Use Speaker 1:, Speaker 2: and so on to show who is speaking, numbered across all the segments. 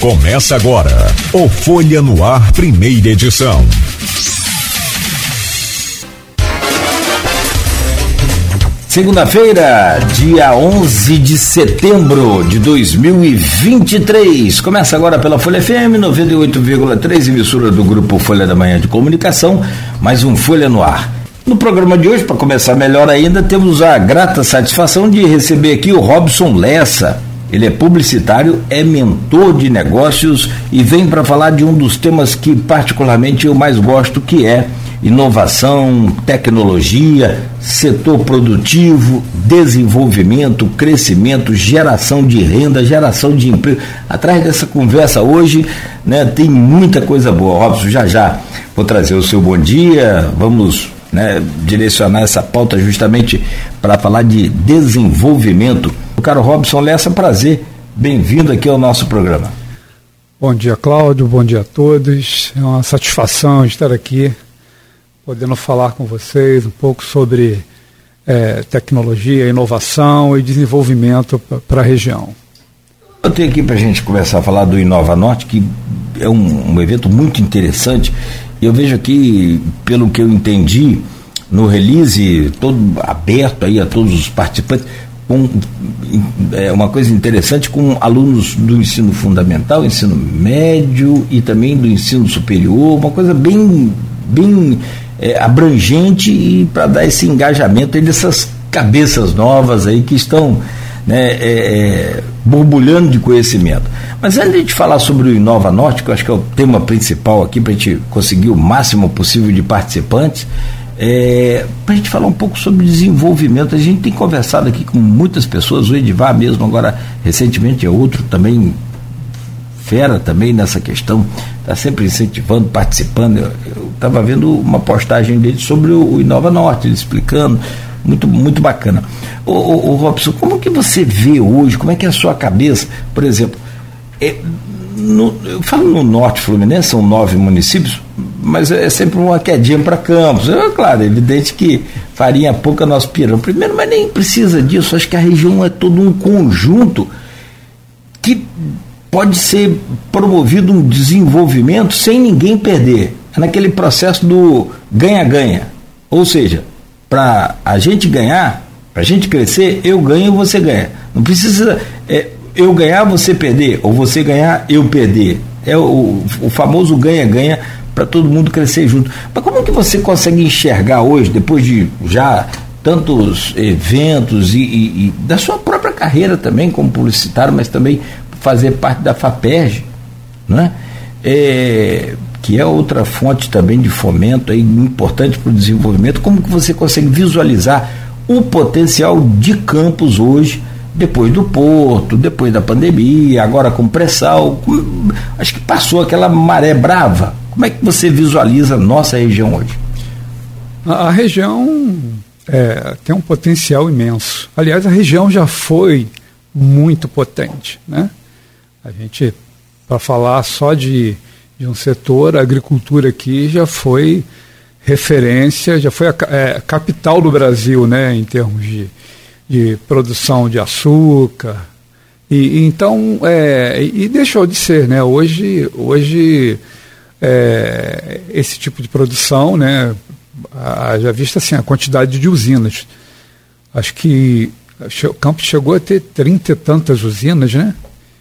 Speaker 1: Começa agora o Folha no Ar, primeira edição.
Speaker 2: Segunda-feira, dia 11 de setembro de 2023. Começa agora pela Folha FM 98,3, emissora do grupo Folha da Manhã de Comunicação, mais um Folha no Ar. No programa de hoje, para começar melhor ainda, temos a grata satisfação de receber aqui o Robson Lessa. Ele é publicitário, é mentor de negócios e vem para falar de um dos temas que particularmente eu mais gosto, que é inovação, tecnologia, setor produtivo, desenvolvimento, crescimento, geração de renda, geração de emprego. Atrás dessa conversa hoje, né, tem muita coisa boa. Robson, já já vou trazer o seu bom dia. Vamos né, direcionar essa pauta justamente para falar de desenvolvimento. O caro Robson Lessa, prazer, bem-vindo aqui ao nosso programa.
Speaker 3: Bom dia, Cláudio, bom dia a todos. É uma satisfação estar aqui, podendo falar com vocês um pouco sobre é, tecnologia, inovação e desenvolvimento para a região.
Speaker 2: Eu tenho aqui para a gente começar a falar do Inova Norte, que é um, um evento muito interessante eu vejo aqui, pelo que eu entendi, no release todo aberto aí a todos os participantes, com é, uma coisa interessante com alunos do ensino fundamental, ensino médio e também do ensino superior, uma coisa bem, bem é, abrangente e para dar esse engajamento dessas cabeças novas aí que estão né, é, é, borbulhando de conhecimento. Mas antes de falar sobre o Inova Norte, que eu acho que é o tema principal aqui para a gente conseguir o máximo possível de participantes, é, para a gente falar um pouco sobre desenvolvimento. A gente tem conversado aqui com muitas pessoas, o Edivar mesmo, agora recentemente é outro também fera também nessa questão, está sempre incentivando, participando. Eu estava vendo uma postagem dele sobre o, o Inova Norte, ele explicando muito, muito bacana. Ô, Robson, como que você vê hoje, como é que é a sua cabeça, por exemplo, é, no, eu falo no norte fluminense, são nove municípios, mas é sempre uma quedinha para Campos. É claro, é evidente que faria pouca nosso pirão. Primeiro, mas nem precisa disso, acho que a região é todo um conjunto que pode ser promovido um desenvolvimento sem ninguém perder. É naquele processo do ganha-ganha. Ou seja, para a gente ganhar, para a gente crescer, eu ganho, você ganha. Não precisa é, eu ganhar, você perder, ou você ganhar, eu perder. É o, o famoso ganha-ganha para todo mundo crescer junto. Mas como que você consegue enxergar hoje, depois de já tantos eventos e, e, e da sua própria carreira também como publicitário, mas também fazer parte da FAPERJ, né? É, que é outra fonte também de fomento aí, importante para o desenvolvimento, como que você consegue visualizar o potencial de campos hoje, depois do porto, depois da pandemia, agora com pré-sal, acho que passou aquela maré brava. Como é que você visualiza a nossa região hoje?
Speaker 3: A, a região é, tem um potencial imenso. Aliás, a região já foi muito potente. Né? A gente, para falar só de de um setor, a agricultura aqui já foi referência, já foi a é, capital do Brasil, né, em termos de, de produção de açúcar. E, então, é, e deixou de ser, né? Hoje, hoje é, esse tipo de produção, né, já vista assim a quantidade de usinas. Acho que o campo chegou a ter trinta e tantas usinas, né?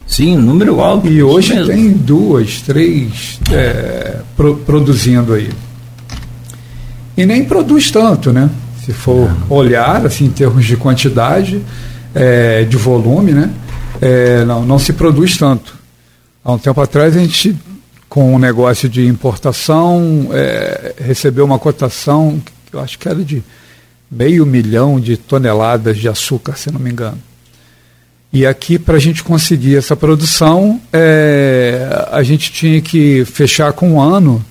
Speaker 2: Sim, número alto.
Speaker 3: E hoje mesmo. tem duas, três é, pro, produzindo aí. E nem produz tanto, né? Se for olhar, assim, em termos de quantidade, é, de volume, né? É, não, não se produz tanto. Há um tempo atrás a gente, com o um negócio de importação, é, recebeu uma cotação, que eu acho que era de meio milhão de toneladas de açúcar, se não me engano. E aqui, para a gente conseguir essa produção, é, a gente tinha que fechar com um ano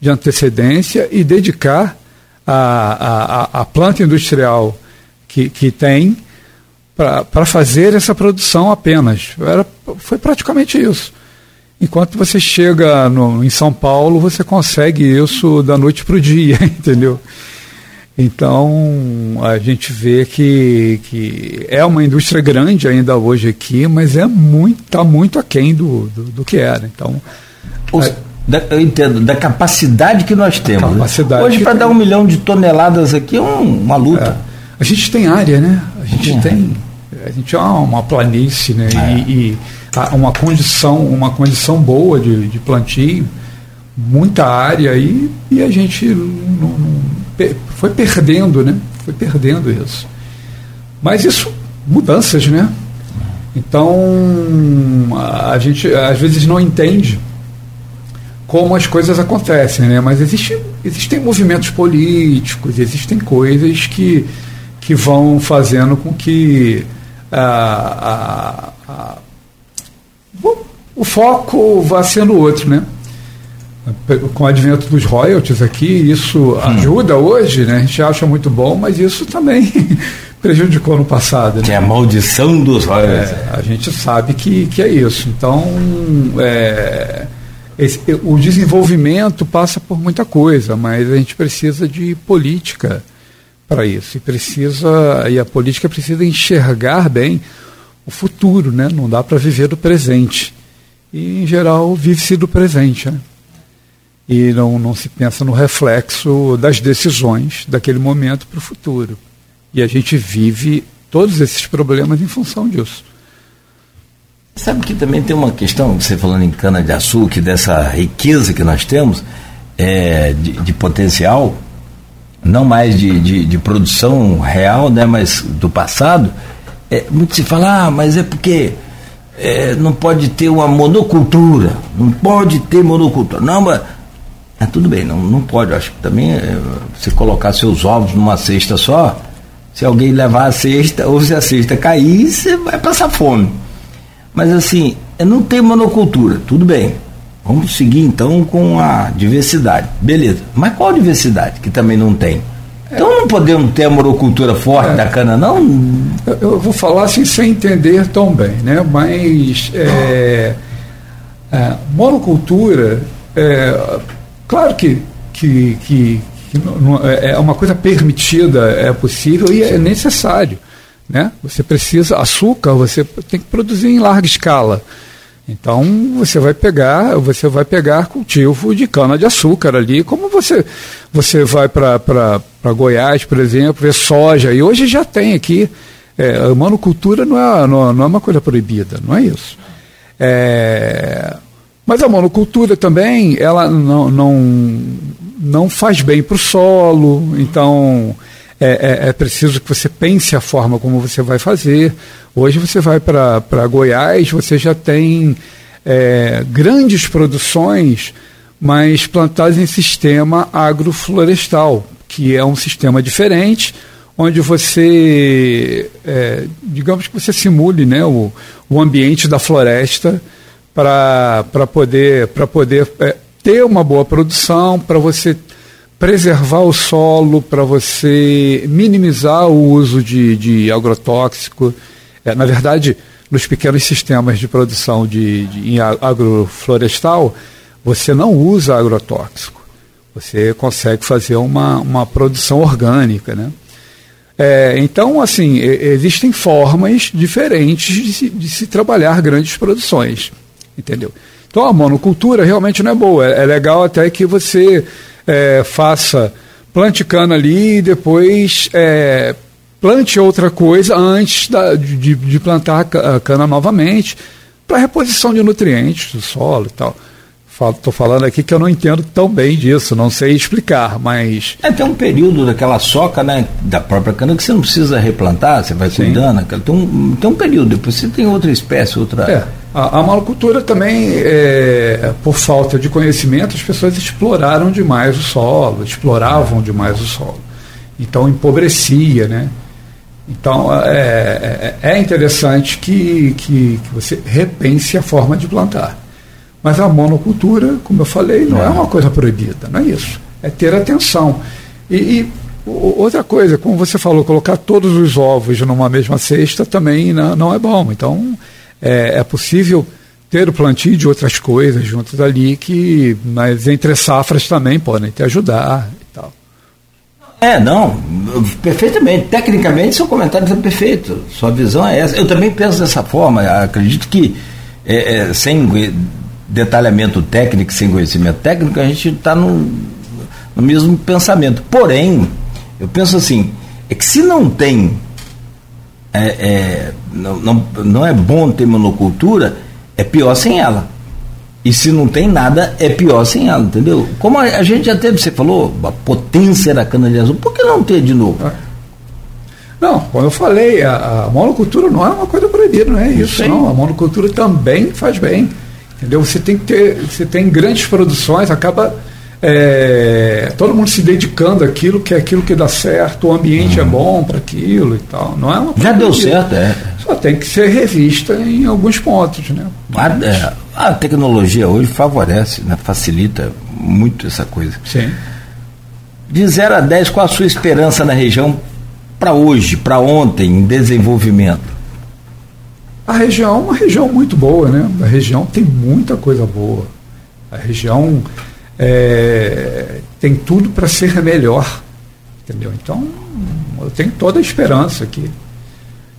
Speaker 3: de antecedência e dedicar a, a, a planta industrial que, que tem para fazer essa produção apenas. Era, foi praticamente isso. Enquanto você chega no, em São Paulo, você consegue isso da noite para o dia, entendeu? Então a gente vê que, que é uma indústria grande ainda hoje aqui, mas é muito está muito aquém do, do, do que era. Então
Speaker 2: Os, é, da, eu entendo da capacidade que nós temos. Né? Hoje para dar um milhão de toneladas aqui é um, uma luta. É.
Speaker 3: A gente tem área, né? A gente uhum. tem a gente é uma planície, né? É. E, e, uma condição uma condição boa de, de plantio, muita área aí e a gente não, não foi perdendo, né? Foi perdendo isso. Mas isso, mudanças, né? Então, a gente às vezes não entende como as coisas acontecem, né? Mas existe, existem movimentos políticos, existem coisas que, que vão fazendo com que a, a, a, o, foco vá sendo outro, né? Com o advento dos royalties aqui, isso hum. ajuda hoje, né? A gente acha muito bom, mas isso também prejudicou no passado. Né?
Speaker 2: Que é a maldição dos royalties.
Speaker 3: É, a gente sabe que, que é isso. Então, é, esse, o desenvolvimento passa por muita coisa, mas a gente precisa de política para isso. E precisa e a política precisa enxergar bem o futuro, né? Não dá para viver do presente. E em geral vive-se do presente, né? E não, não se pensa no reflexo das decisões daquele momento para o futuro. E a gente vive todos esses problemas em função disso.
Speaker 2: Sabe que também tem uma questão, você falando em cana-de-açúcar, dessa riqueza que nós temos é, de, de, potencial, não mais de, de, de, produção real, né, mas do passado, é, muito se fala, ah, mas é porque é, não pode ter uma monocultura, não pode ter monocultura. Não, mas é, tudo bem, não, não pode. Acho que também é, você colocar seus ovos numa cesta só, se alguém levar a cesta, ou se a cesta cair, você vai passar fome. Mas assim, não tem monocultura, tudo bem. Vamos seguir então com a diversidade. Beleza. Mas qual diversidade que também não tem? Então não podemos ter a monocultura forte é, da cana, não?
Speaker 3: Eu, eu, vou falar assim sem entender tão bem, né? Mas é, é, monocultura é, Claro que, que, que, que não, é, é uma coisa permitida, é possível e é necessário. Né? Você precisa, açúcar você tem que produzir em larga escala. Então você vai pegar, você vai pegar cultivo de cana de açúcar ali, como você você vai para Goiás, por exemplo, ver soja, e hoje já tem aqui. É, a monocultura não é, não, não é uma coisa proibida, não é isso. É, mas a monocultura também, ela não, não, não faz bem para o solo, então é, é, é, preciso que você pense a forma como você vai fazer. Hoje você vai para Goiás, você já tem é, grandes produções, mas plantadas em sistema agroflorestal, que é um sistema diferente, onde você, é, digamos que você simule né, o, o ambiente da floresta para poder, pra poder é, ter uma boa produção, para você preservar o solo, para você minimizar o uso de, de agrotóxico. É, na verdade, nos pequenos sistemas de produção de, de, em agroflorestal, você não usa agrotóxico. Você consegue fazer uma, uma produção orgânica, né? É, então, assim, existem formas diferentes de se, de se trabalhar grandes produções entendeu? Então a monocultura realmente não é boa. É, é legal até que você é, faça plante cana ali e depois é, plante outra coisa antes da, de, de plantar a cana novamente para reposição de nutrientes do solo e tal. Estou falando aqui que eu não entendo tão bem disso, não sei explicar, mas.
Speaker 2: É, tem um período daquela soca, né, da própria cana, que você não precisa replantar, você vai Sim. cuidando. Tem um, tem um período, depois você tem outra espécie, outra.
Speaker 3: É. A, a malocultura também, é, por falta de conhecimento, as pessoas exploraram demais o solo, exploravam demais o solo. Então empobrecia, né? Então é, é, é interessante que, que, que você repense a forma de plantar. Mas a monocultura, como eu falei, não é, é uma coisa proibida, não é isso. É ter atenção. E, e, outra coisa, como você falou, colocar todos os ovos numa mesma cesta também não, não é bom. Então, é, é, possível ter o plantio de outras coisas juntas ali, que, mas entre safras também podem te ajudar e tal.
Speaker 2: É, não, perfeitamente. Tecnicamente, seu comentário está perfeito. Sua visão é essa. Eu também penso dessa forma. Acredito que, é, é, sem detalhamento técnico, sem conhecimento técnico, a gente está no, no mesmo pensamento. Porém, eu penso assim: é que se não tem. É, é, não, não, não é bom ter monocultura, é pior sem ela. E se não tem nada, é pior sem ela, entendeu? Como a, a gente já teve, você falou, a potência da cana de azul, por que não ter de novo?
Speaker 3: É. Não, como eu falei, a, a, monocultura não é uma coisa proibida, não é isso, Sim. não. A monocultura também faz bem. Entendeu? Você tem que ter, você tem grandes produções, acaba é, todo mundo se dedicando àquilo que é aquilo que dá certo, o ambiente é uhum. é bom para aquilo e tal. Não é uma
Speaker 2: Já deu certo, é.
Speaker 3: Só tem que ser revista em alguns pontos, né?
Speaker 2: A, é, a tecnologia hoje favorece, né, facilita muito essa coisa.
Speaker 3: Sim.
Speaker 2: De 0 a 10, qual a sua esperança na região para hoje, para ontem, em desenvolvimento?
Speaker 3: A região é uma região muito boa, né? A região tem muita coisa boa. A região é, tem tudo para ser melhor. Entendeu? Então, eu tenho toda a esperança aqui.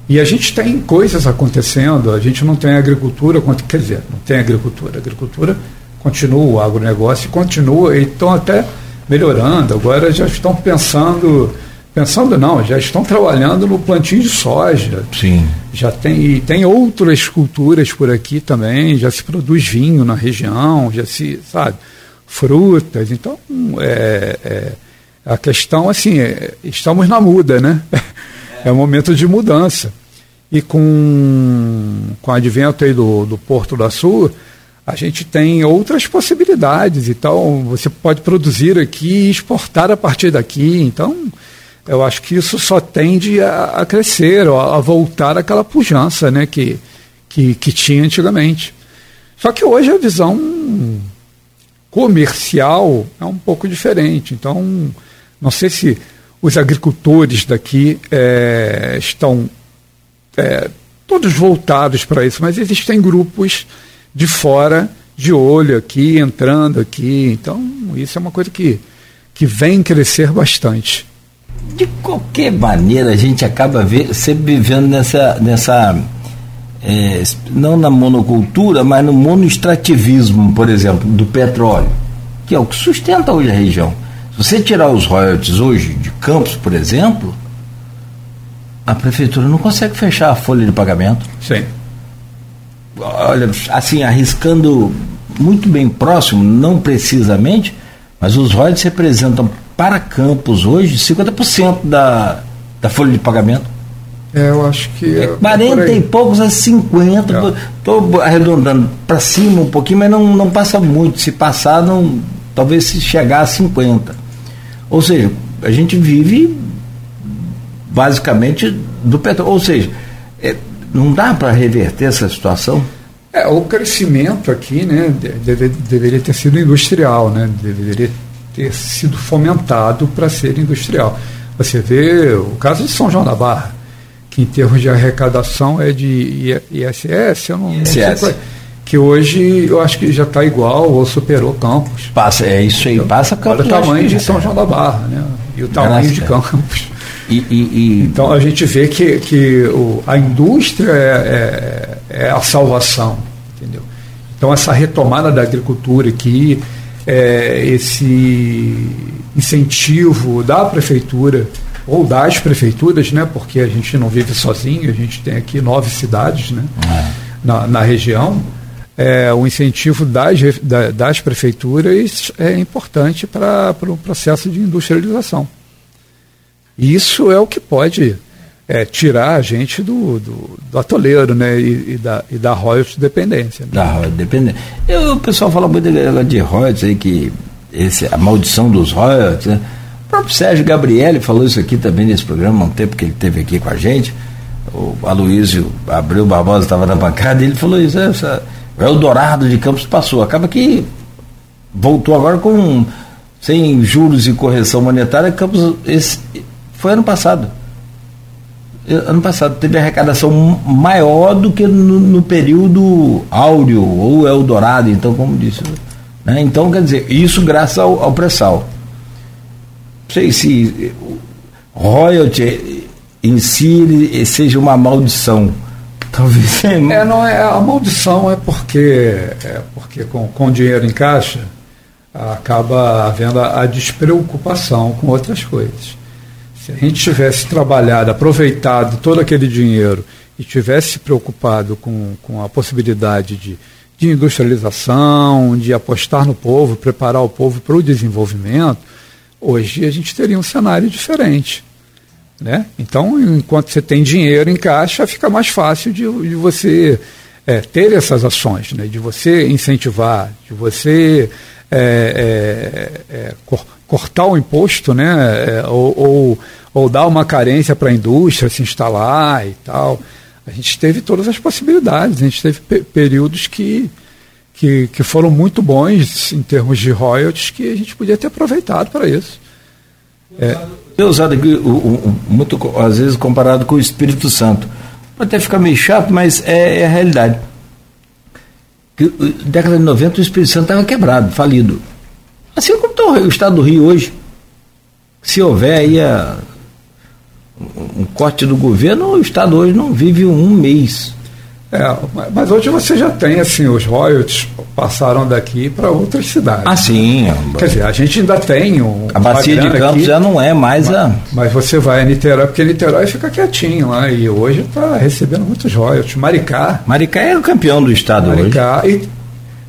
Speaker 3: E a gente tem coisas acontecendo, a gente não tem agricultura, quer dizer, não tem agricultura. A agricultura continua, o agronegócio continua, e estão até melhorando. Agora já estão pensando, pensando não, já estão trabalhando no plantio de soja.
Speaker 2: Sim.
Speaker 3: Já tem, e tem outras culturas por aqui também, já se produz vinho na região, já se, sabe, frutas. Então, é, é a questão, assim, é, estamos na muda, né? É um momento de mudança. E com, com o advento aí do, do Porto da Sul, a gente tem outras possibilidades. Então, você pode produzir aqui e exportar a partir daqui. Então, eu acho que isso só tende a, a crescer, a, a, voltar àquela pujança né, que, que, que tinha antigamente. Só que hoje a visão comercial é um pouco diferente. Então, não sei se os agricultores daqui é, estão é, todos voltados para isso, mas existem grupos de fora, de olho aqui, entrando aqui. Então, isso é uma coisa que, que vem crescer bastante.
Speaker 2: De qualquer maneira, a gente acaba ver, sempre vivendo nessa, nessa é, não na monocultura, mas no monoextrativismo, por exemplo, do petróleo, que é o que sustenta hoje a região. Se você tirar os royalties hoje de Campos, por exemplo, a prefeitura não consegue fechar a folha de pagamento.
Speaker 3: Sim.
Speaker 2: Olha, assim, arriscando muito bem próximo, não precisamente, mas os royalties representam para Campos hoje 50% da, da folha de pagamento.
Speaker 3: É, eu acho que. É
Speaker 2: 40 é e poucos a 50. Estou arredondando para cima um pouquinho, mas não, não passa muito. Se passar, não, talvez se chegar a 50. Ou seja, a gente vive basicamente do petróleo. Ou seja, é, não dá para reverter essa situação?
Speaker 3: É, o crescimento aqui né, deve, deveria ter sido industrial, né, deveria ter sido fomentado para ser industrial. Você vê o caso de São João da Barra, que em termos de arrecadação é de ISS, eu não, ISS. não é que hoje eu acho que já está igual ou superou Campos.
Speaker 2: Passa, é isso aí, passa
Speaker 3: Campos. Olha o tamanho de São João da Barra, né? E o tamanho de Campos.
Speaker 2: E, e, e,
Speaker 3: Então a gente vê que, que o, a indústria é, é, é, a salvação, entendeu? Então essa retomada da agricultura aqui, é, esse incentivo da prefeitura ou das prefeituras, né? Porque a gente não vive sozinho, a gente tem aqui nove cidades, né? É. Na, na região é, o incentivo das, das prefeituras é importante para, o processo de industrialização. Isso é o que pode é, tirar a gente do, do, do atoleiro né, e, e, da, e da royalties dependência. Né?
Speaker 2: Da royalties dependência. Eu, o pessoal fala muito de, de royalties aí, que esse, a maldição dos royalties. Né? O próprio Sérgio Gabriele falou isso aqui também nesse programa, há um tempo que ele esteve aqui com a gente. O Aloysio Abreu Barbosa estava na bancada e ele falou isso. Essa, o Eldorado de Campos passou. Acaba que voltou agora com sem juros e correção monetária. Campos esse, foi ano passado. Ano passado teve arrecadação maior do que no, no período áureo ou Eldorado, então como disse. Né? Então, quer dizer, isso graças ao, ao pré-sal. Sei se royalty em si seja uma maldição. Talvez.
Speaker 3: É, não é a maldição é porque é porque com, com dinheiro em caixa acaba havendo a, a despreocupação com outras coisas. Se a gente tivesse trabalhado, aproveitado todo aquele dinheiro e tivesse preocupado com, com a possibilidade de, de industrialização, de apostar no povo, preparar o povo para o desenvolvimento, hoje a gente teria um cenário diferente. Né? Então, enquanto você tem dinheiro em caixa, fica mais fácil de, de você é, ter essas ações, né? de você incentivar, de você é, é, é cor, cortar o imposto, né? É, ou, ou, ou, dar uma carência para a indústria se instalar e tal. A gente teve todas as possibilidades, a gente teve períodos que, que, que foram muito bons em termos de royalties que a gente podia ter aproveitado para isso.
Speaker 2: É, é usado aqui o, o, muito, às vezes, comparado com o Espírito Santo. Pode até ficar meio chato, mas é, é a realidade. Que, década de 90 o Espírito Santo estava quebrado, falido. Assim como está o estado do Rio hoje. Se houver aí a, um corte do governo, o estado hoje não vive um mês.
Speaker 3: É, mas hoje você já tem, assim, os royalties passaram daqui para outras cidades.
Speaker 2: Ah, sim.
Speaker 3: Quer dizer, a gente ainda tem um.
Speaker 2: A bacia de Campos aqui, já não é mais
Speaker 3: mas,
Speaker 2: a.
Speaker 3: Mas você vai a Niterói, porque Niterói fica quietinho lá, e hoje está recebendo muitos royalties. Maricá.
Speaker 2: Maricá é o campeão do estado
Speaker 3: Maricá,
Speaker 2: hoje.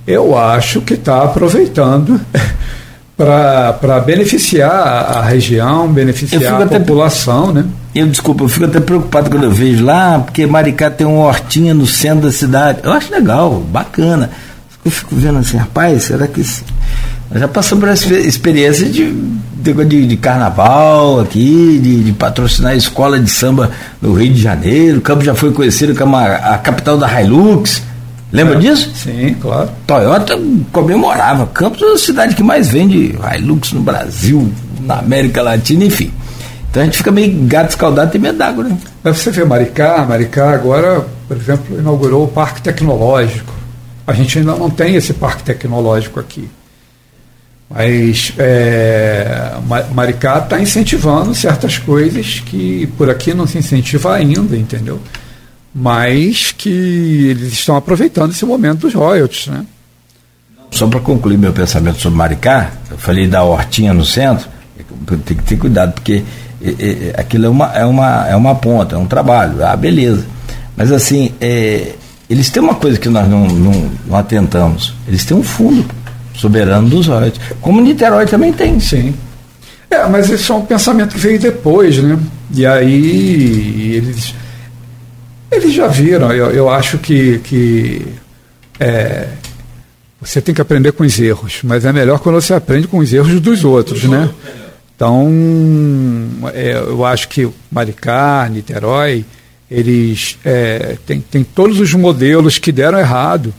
Speaker 3: E eu acho que está aproveitando para beneficiar a região, beneficiar a população, né?
Speaker 2: Eu, desculpa, eu fico até preocupado quando eu vejo lá, porque Maricá tem uma hortinha no centro da cidade. Eu acho legal, bacana. Eu fico vendo assim, rapaz, será que. Nós já passamos por essa experiência de, de, de carnaval aqui, de, de, patrocinar a escola de samba no Rio de Janeiro. O campo já foi conhecido como a, a capital da Hilux. Lembra é, disso?
Speaker 3: Sim, claro.
Speaker 2: Toyota comemorava. Campos é a cidade que mais vende Hilux no Brasil, na América Latina, enfim. Então a gente fica meio gato escaldado e medo d'água, né?
Speaker 3: Mas você vê Maricá, Maricá agora, por exemplo, inaugurou o Parque Tecnológico. A gente ainda não tem esse parque tecnológico aqui. Mas é, Maricá está incentivando certas coisas que por aqui não se incentiva ainda, entendeu? Mas que eles estão aproveitando esse momento dos royalties, né?
Speaker 2: Só para concluir meu pensamento sobre Maricá, eu falei da hortinha no centro, tem que ter cuidado, porque é, aquilo é uma, é, uma, é uma ponta, é um trabalho, ah, beleza. Mas assim, é, eles têm uma coisa que nós não, não, não, atentamos, eles têm um fundo soberano dos royalties, como Niterói também tem.
Speaker 3: Sim. É, mas isso é um pensamento que veio depois, né? E aí eles, eles já viram, eu, eu acho que, que é, você tem que aprender com os erros, mas é melhor quando você aprende com os erros dos outros, né? Então, é, eu acho que Maricá, Niterói, eles é, têm tem todos os modelos que deram errado,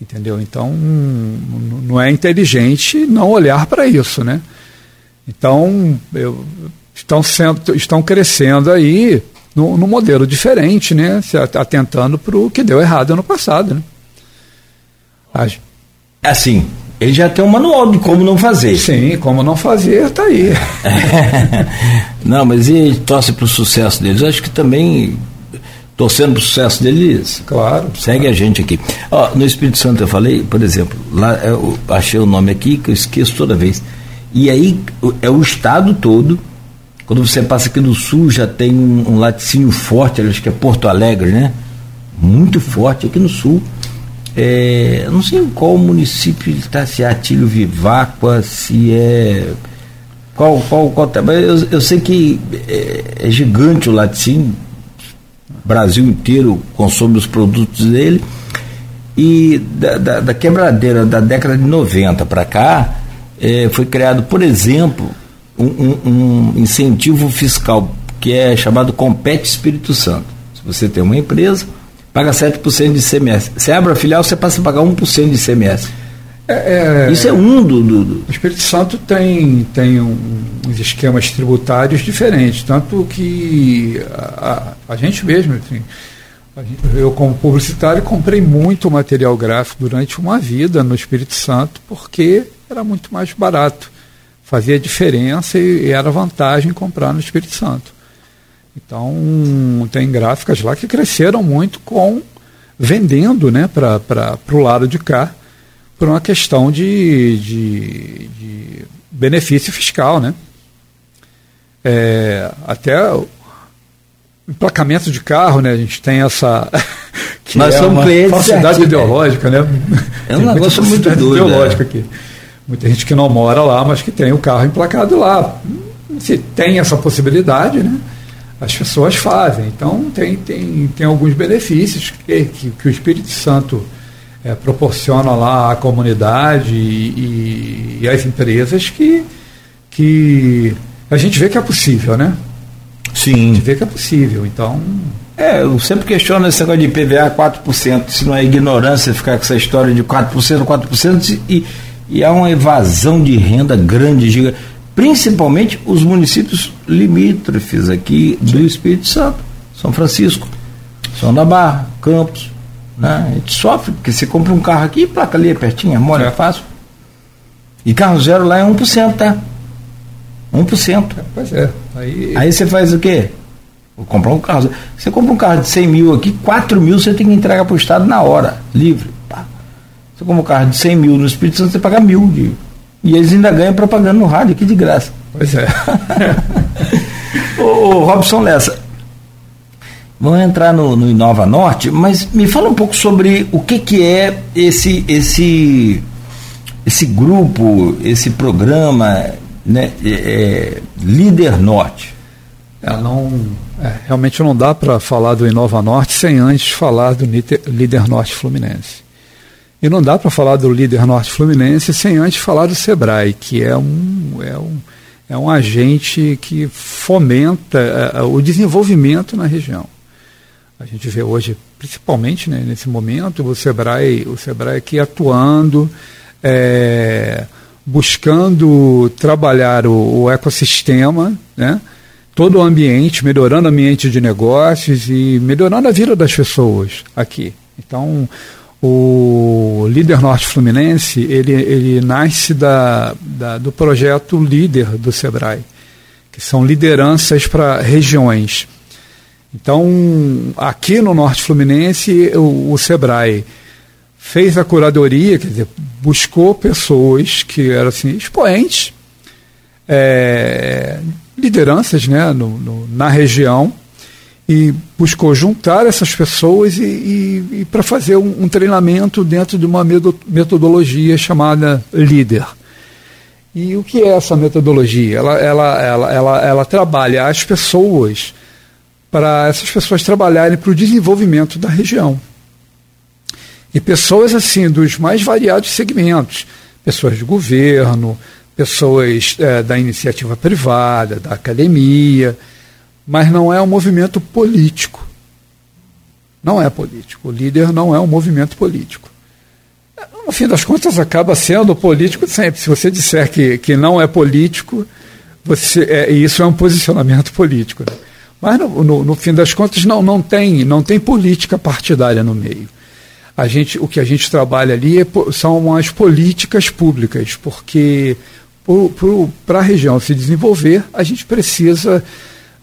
Speaker 3: entendeu? Então, não é inteligente não olhar para isso, né? Então, eu, estão, sendo, estão crescendo aí num, modelo diferente, né? Se atentando para o que deu errado ano passado, né?
Speaker 2: Assim, ele já tem um manual de como não fazer.
Speaker 3: Sim, como não fazer, está aí.
Speaker 2: não, mas e torce para o sucesso deles? Acho que também, torcendo para o sucesso deles,
Speaker 3: claro,
Speaker 2: segue
Speaker 3: claro.
Speaker 2: a gente aqui. Ó, no Espírito Santo eu falei, por exemplo, lá eu achei o nome aqui que eu esqueço toda vez. E aí é o estado todo. Quando você passa aqui no sul já tem um, um laticínio forte, acho que é Porto Alegre, né? Muito forte aqui no sul é, não sei em qual município ele está, se é Atílio Viváqua, se é. Qual, qual, qual mas eu, eu sei que é, é gigante o laticínio, o Brasil inteiro consome os produtos dele. E da, da, da quebradeira da década de 90 para cá, é, foi criado, por exemplo, um, um, um incentivo fiscal que é chamado Compete Espírito Santo. Se você tem uma empresa, paga 7% de ICMS. Você abre a filial, você passa a pagar 1% de ICMS. É, é, Isso é um do, do,
Speaker 3: O Espírito Santo tem, tem um, uns esquemas tributários diferentes, tanto que a, a, a gente mesmo, assim, gente, eu como publicitário comprei muito material gráfico durante uma vida no Espírito Santo porque era muito mais barato fazia diferença e, e era vantagem comprar no Espírito Santo. Então, tem gráficas lá que cresceram muito com vendendo né, para o lado de cá por uma questão de, de, de benefício fiscal. Né? É, até emplacamento de carro, né, a gente tem essa.
Speaker 2: que Nós é somos uma
Speaker 3: falsidade ideológica, né?
Speaker 2: É um negócio muito doido.
Speaker 3: É. Ideológica aqui. Muita gente que não mora lá, mas que tem o carro emplacado lá. Se tem essa possibilidade, né? As pessoas fazem. Então, tem, tem, tem alguns benefícios que, que, que o Espírito Santo é, proporciona lá à comunidade e, e, às empresas que, que a gente vê que é possível, né?
Speaker 2: Sim.
Speaker 3: A gente vê que é possível. Então.
Speaker 2: É, eu sempre questiono esse negócio de IPVA 4%, se não é ignorância ficar com essa história de 4%, 4% e, e há uma evasão de renda grande, gigante principalmente os municípios limítrofes aqui do Espírito Santo, São Francisco, São da Barra, Campos. Né? A gente sofre, porque você compra um carro aqui, placa ali é pertinho, mora é fácil. E carro zero lá é 1%, tá? 1%. É,
Speaker 3: pois é.
Speaker 2: Aí... Aí você faz o quê? Vou comprar um carro. Você compra um carro de 100 mil aqui, 4 mil você tem que entregar para o Estado na hora, livre. Pá. Você compra um carro de 100 mil no Espírito Santo, você paga mil de e eles ainda ganham propaganda no rádio aqui de graça.
Speaker 3: Pois é.
Speaker 2: ô, Robson Lessa, vamos entrar no, no, Inova Norte, mas me fala um pouco sobre o que, que é esse, esse, esse grupo, esse programa né, é, é Líder Norte.
Speaker 3: É, não, é, realmente não dá para falar do Inova Norte sem antes falar do Líder Norte Fluminense. E não dá para falar do líder norte fluminense sem antes falar do Sebrae, que é um, é um, é um agente que fomenta uh, o desenvolvimento na região. A gente vê hoje, principalmente né, nesse momento, o Sebrae, o Sebrae aqui atuando, é, buscando trabalhar o, o ecossistema, né, todo o ambiente, melhorando o ambiente de negócios e melhorando a vida das pessoas aqui. Então, o líder norte fluminense ele, ele nasce da, da, do projeto líder do Sebrae, que são lideranças para regiões. Então, aqui no norte fluminense, o, o Sebrae fez a curadoria, quer dizer, buscou pessoas que eram assim, expoentes, é, lideranças né, no, no, na região, e buscou juntar essas pessoas e, e, e para fazer um, um, treinamento dentro de uma metodologia chamada líder. E o que é essa metodologia? Ela, ela, ela, ela, ela trabalha as pessoas para essas pessoas trabalharem para o desenvolvimento da região. E pessoas assim dos mais variados segmentos, pessoas de governo, pessoas é, da iniciativa privada, da academia, mas não é um movimento político. Não é político. O líder não é um movimento político. No fim das contas, acaba sendo político sempre. Se você disser que, que não é político, você, é, isso é um posicionamento político. Né? Mas, no, no, no, fim das contas, não, não, tem, não tem política partidária no meio. A gente, o que a gente trabalha ali é, são as políticas públicas, porque para a região se desenvolver, a gente precisa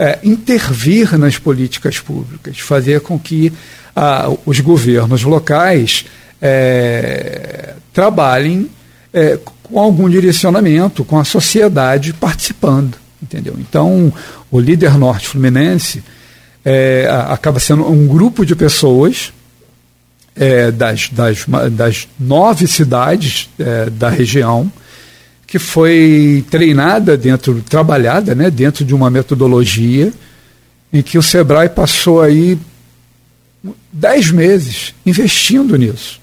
Speaker 3: é, intervir nas políticas públicas, fazer com que ah, os governos locais é, trabalhem é, com algum direcionamento, com a sociedade participando, entendeu? Então, o líder norte fluminense é, acaba sendo um grupo de pessoas é, das, das, das nove cidades é, da região que foi treinada dentro, trabalhada né, dentro de uma metodologia em que o Sebrae passou aí dez meses investindo nisso.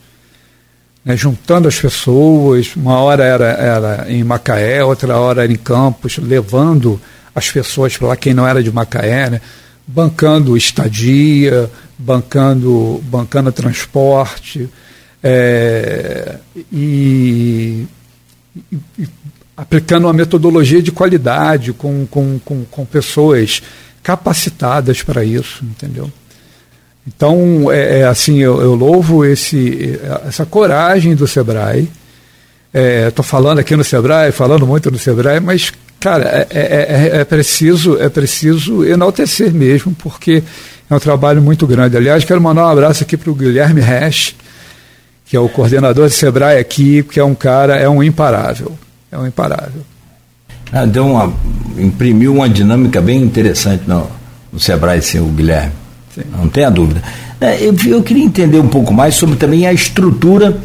Speaker 3: Né, juntando as pessoas, uma hora era, era em Macaé, outra hora era em Campos, levando as pessoas para lá, quem não era de Macaé, né, bancando estadia, bancando, bancando transporte, é, e, aplicando uma metodologia de qualidade, com, com, com, com pessoas capacitadas para isso, entendeu? Então, é, é assim, eu, eu, louvo esse, essa coragem do Sebrae Estou é, falando aqui no Sebrae, falando muito no Sebrae, mas, cara, é, é, é, é, preciso, é preciso enaltecer mesmo, porque é um trabalho muito grande. Aliás, quero mandar um abraço aqui para o Guilherme Resch, que é o coordenador do Sebrae aqui, que é um cara, é um imparável. É um imparável.
Speaker 2: Ah, deu uma, imprimiu uma dinâmica bem interessante no, no Sebrae, sim, o Guilherme. Sim. Não tenha dúvida. É, eu, eu, queria entender um pouco mais sobre também a estrutura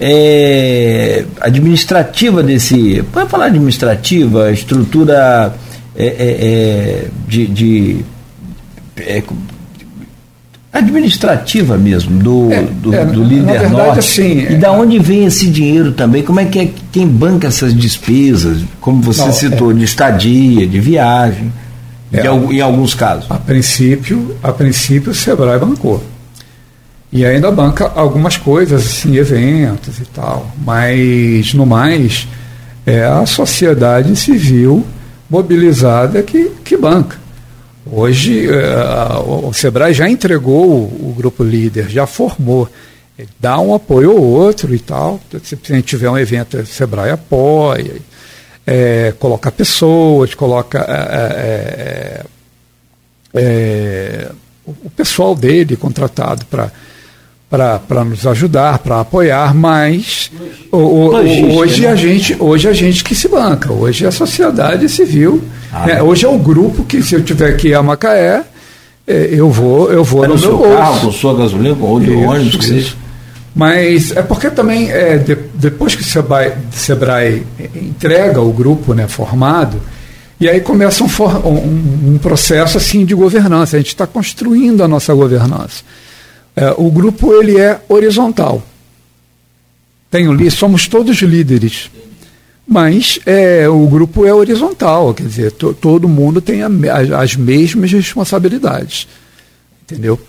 Speaker 2: é, administrativa desse. Pode falar administrativa, estrutura é, é, é de, de é, administrativa mesmo do, é, do, é, do líder verdade, norte.
Speaker 3: assim,
Speaker 2: e da onde vem esse dinheiro também? Como é que é quem banca essas despesas? Como você não, citou de estadia de viagem de, em alguns casos?
Speaker 3: A princípio a princípio o Sebrae bancou. E ainda banca algumas coisas, assim, eventos e tal. Mas, no mais, é a sociedade civil mobilizada que, que banca. Hoje, é, o Sebrae já entregou o, o grupo líder, já formou. Ele dá um apoio ou outro e tal. Se a gente tiver um evento, o Sebrae apoia, é, coloca pessoas, coloca é, é, o pessoal dele contratado para para nos ajudar, para apoiar, mas o, o, hoje né? a gente hoje a gente que se banca, hoje é a sociedade civil, né? hoje é o grupo que se eu tiver que ir a Macaé, é, eu vou eu vou é no, no meu bolso.
Speaker 2: carro, com sua gasolina, ou de ônibus, que seja.
Speaker 3: Mas é porque também é, de, depois que o Sebrae, Sebrae, entrega o grupo né, formado, e aí começa um, for, um, um processo assim de governança. A gente está construindo a nossa governança. É, o grupo ele é horizontal. Tenho li, somos todos líderes, mas é, o grupo é horizontal, quer dizer, to, todo mundo tem a, as mesmas responsabilidades, entendeu?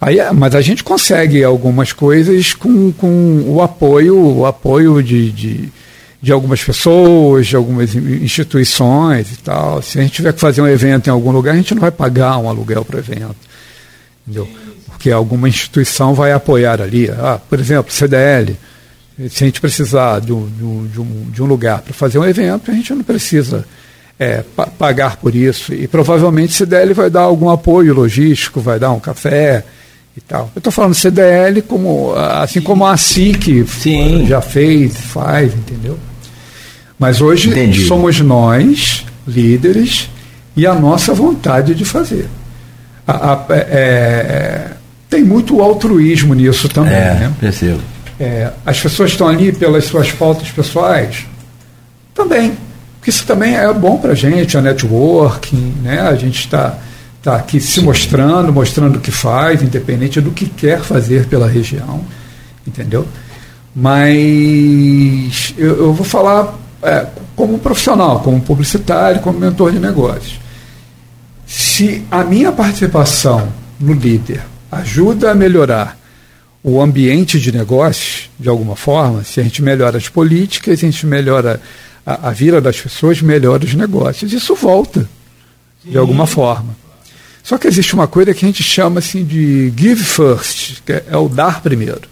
Speaker 3: Aí, mas a gente consegue algumas coisas com, com o apoio, o apoio de, de, de algumas pessoas, de algumas instituições e tal. Se a gente tiver que fazer um evento em algum lugar, a gente não vai pagar um aluguel para o evento. Entendeu? porque alguma instituição vai apoiar ali. Ah, por exemplo, CDL. Se a gente precisar de um, de um, de um lugar para fazer um evento, a gente não precisa é, pagar por isso. E provavelmente CDL vai dar algum apoio logístico, vai dar um café e tal. Eu estou falando CDL como, assim Sim. como a SIC Sim. já fez, faz, entendeu? Mas hoje Entendi. somos nós, líderes, e a nossa vontade de fazer. A, a, é, é tem muito altruísmo nisso também. É, né?
Speaker 2: percebo.
Speaker 3: É, as pessoas estão ali pelas suas pautas pessoais? Também. Isso também é bom para a gente, a networking, né? a gente está tá aqui se mostrando, mostrando o que faz, independente do que quer fazer pela região, entendeu? Mas eu, eu vou falar é, como profissional, como publicitário, como mentor de negócios. Se a minha participação no líder ajuda a melhorar o ambiente de negócios, de alguma forma, se a gente melhora as políticas, se a gente melhora a, a vida das pessoas, melhora os negócios. Isso volta, Sim. de alguma forma. Só que existe uma coisa que a gente chama assim de give first, que é, é o dar primeiro.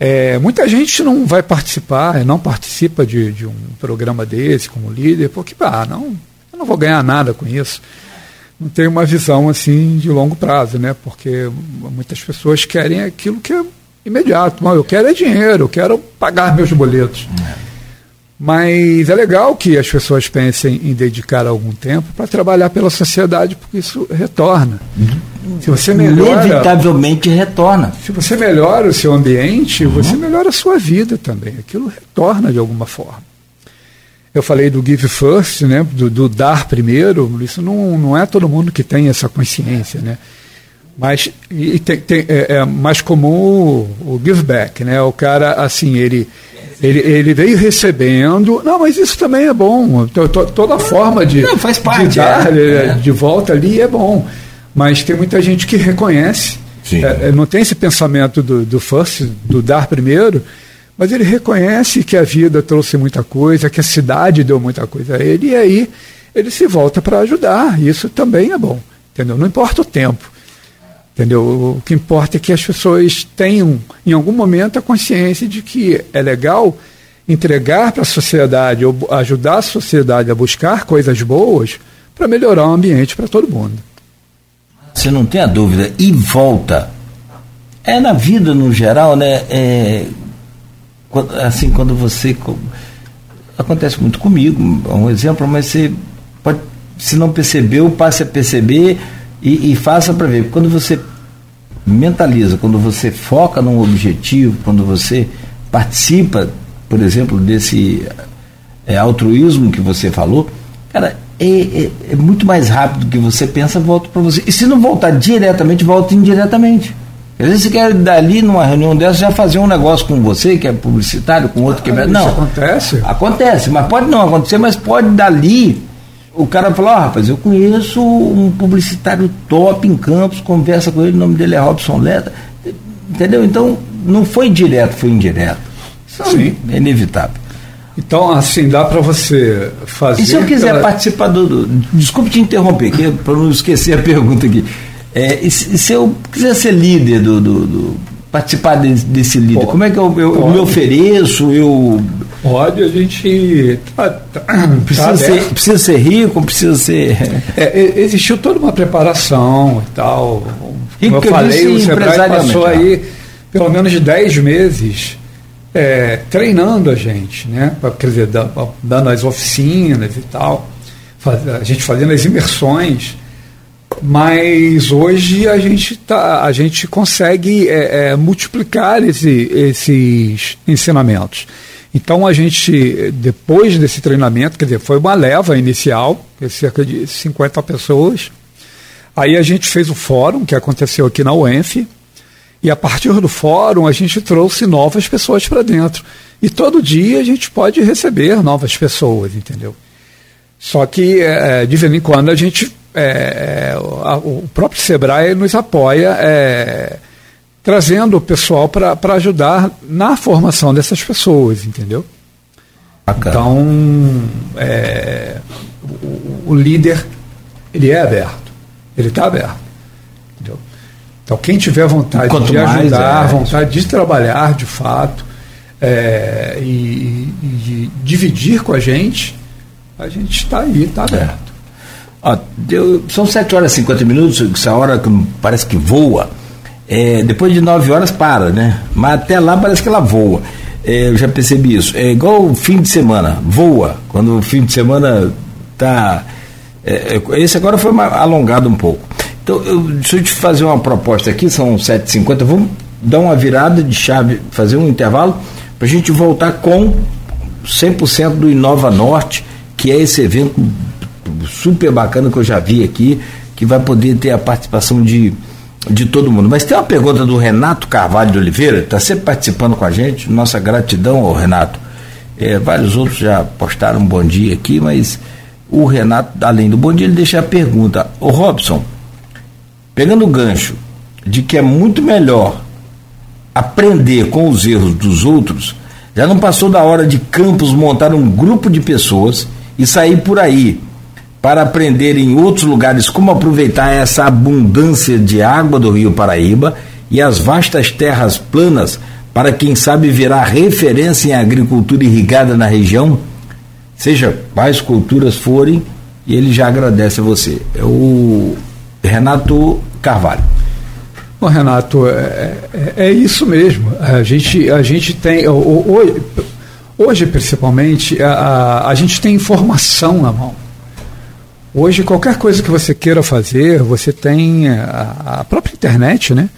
Speaker 3: É, muita gente não vai participar, não participa de, de um programa desse como líder, porque, ah, não, eu não vou ganhar nada com isso tem uma visão assim de longo prazo, né? Porque muitas pessoas querem aquilo que é imediato. Não, eu quero é dinheiro, eu quero pagar meus boletos. É. Mas é legal que as pessoas pensem em dedicar algum tempo para trabalhar pela sociedade, porque isso retorna.
Speaker 2: Uhum. Se você melhora. Inevitavelmente retorna.
Speaker 3: Se você melhora o seu ambiente, uhum. você melhora a sua vida também. Aquilo retorna de alguma forma. Eu falei do give first, né, do, do, dar primeiro, isso não, não é todo mundo que tem essa consciência, né? Mas e tem, tem, é, é, mais comum o, o, give back, né? O cara, assim, ele, ele, ele veio recebendo. Não, mas isso também é bom. Toda forma de,
Speaker 2: não, faz parte,
Speaker 3: de dar é, é. de volta ali é bom. Mas tem muita gente que reconhece. É, é, não tem esse pensamento do, do first, do dar primeiro mas ele reconhece que a vida trouxe muita coisa, que a cidade deu muita coisa a ele, e aí ele se volta para ajudar. Isso também é bom, entendeu? Não importa o tempo, entendeu? O que importa é que as pessoas tenham, em algum momento, a consciência de que é legal entregar para a sociedade, ou ajudar a sociedade a buscar coisas boas para melhorar o ambiente para todo mundo.
Speaker 2: Você não tem a dúvida. E volta. É na vida no geral, né? É, assim, quando você. Acontece muito comigo, é um exemplo, mas você pode, se não percebeu, passe a perceber e, e faça para ver. Quando você mentaliza, quando você foca num objetivo, quando você participa, por exemplo, desse é, altruísmo que você falou, cara, é, é, é, muito mais rápido do que você pensa, volta para você. E se não voltar diretamente, volta indiretamente. Às vezes você quer dali numa reunião dessa já fazer um negócio com você, que é publicitário, com outro que é.
Speaker 3: Não. Isso acontece?
Speaker 2: Acontece, mas pode não acontecer, mas pode dali. O cara falar, oh, rapaz, eu conheço um publicitário top em Campos, conversa com ele, o nome dele é Robson Leta. Entendeu? Então, não foi direto, foi indireto.
Speaker 3: Sim.
Speaker 2: É inevitável.
Speaker 3: Então, assim, dá para você fazer.
Speaker 2: E se eu quiser participar do, do. Desculpe te interromper, para não esquecer a pergunta aqui. É, e, se, eu quiser ser líder do. do, do participar desse, desse líder, pode, como é que eu, eu, eu, me ofereço? Eu...
Speaker 3: Pode, a gente. Tá,
Speaker 2: tá, precisa, tá ser, precisa ser rico, precisa ser.
Speaker 3: É, existiu toda uma preparação e tal.
Speaker 2: Rico Como eu falei, o Sebrae
Speaker 3: passou aí pelo menos de 10 meses é, treinando a gente, né? Quer dizer, dando as oficinas e tal, a gente fazendo as imersões. Mas hoje a gente, tá, a gente consegue é, é, multiplicar esse, esses ensinamentos. Então a gente, depois desse treinamento, quer dizer, foi uma leva inicial, cerca de 50 pessoas. Aí a gente fez o fórum, que aconteceu aqui na UENF, e a partir do fórum, a gente trouxe novas pessoas para dentro. E todo dia a gente pode receber novas pessoas, entendeu? Só que, é, de vez em quando, a gente. É, a, o próprio Sebrae nos apoia é, trazendo o pessoal para ajudar na formação dessas pessoas, entendeu? Bacana. Então, é, o, o líder, ele é aberto. Ele está aberto. Então, quem tiver vontade Quanto de ajudar, é, vontade de trabalhar de fato é, e, e, de dividir com a gente, a gente está aí, está é. aberto. É.
Speaker 2: Ó, deu, são 7 horas e 50 minutos, essa hora que parece que voa. É, depois de 9 horas para, né? Mas até lá parece que ela voa. É, eu já percebi isso. É igual o fim de semana, voa. Quando o fim de semana tá. É, esse agora foi alongado um pouco. Então, eu, deixa eu te fazer uma proposta aqui, são 7h50, vamos dar uma virada de chave, fazer um intervalo, para a gente voltar com 100% do Inova Norte, que é esse evento super bacana que eu já vi aqui, que vai poder ter a participação de, de todo mundo. Mas tem uma pergunta do Renato Carvalho de Oliveira, está sempre participando com a gente, nossa gratidão ao Renato. É, vários outros já postaram um bom dia aqui, mas o Renato, além do bom dia, ele deixa a pergunta. Ô Robson, pegando o gancho de que é muito melhor aprender com os erros dos outros, já não passou da hora de Campos montar um grupo de pessoas e sair por aí para aprender em outros lugares como aproveitar essa abundância de água do Rio Paraíba e as vastas terras planas para quem sabe virar referência em agricultura irrigada na região, seja quais culturas forem, e ele já agradece a você. É o Renato Carvalho.
Speaker 3: Bom, Renato, é, é, é, isso mesmo. A gente, a gente tem. Hoje, hoje principalmente, a, a gente tem informação na mão. Hoje, qualquer coisa que você queira fazer, você tem a, a própria internet, né?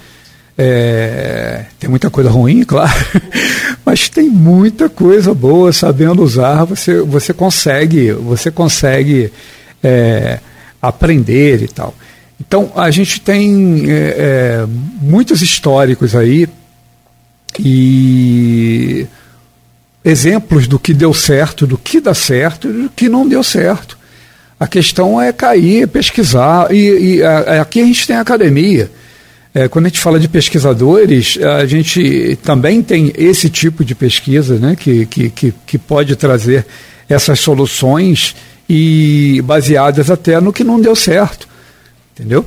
Speaker 3: É, tem muita coisa ruim, claro, mas tem muita coisa boa. Sabendo usar, você, você consegue, você consegue é, aprender e tal. Então, a gente tem é, é, muitos históricos aí e exemplos do que deu certo, do que dá certo do que não deu certo. A questão é cair, pesquisar, e, e a, aqui a gente tem a academia. É, quando a gente fala de pesquisadores, a gente também tem esse tipo de pesquisa né, que, que, que, que pode trazer essas soluções e baseadas até no que não deu certo entendeu?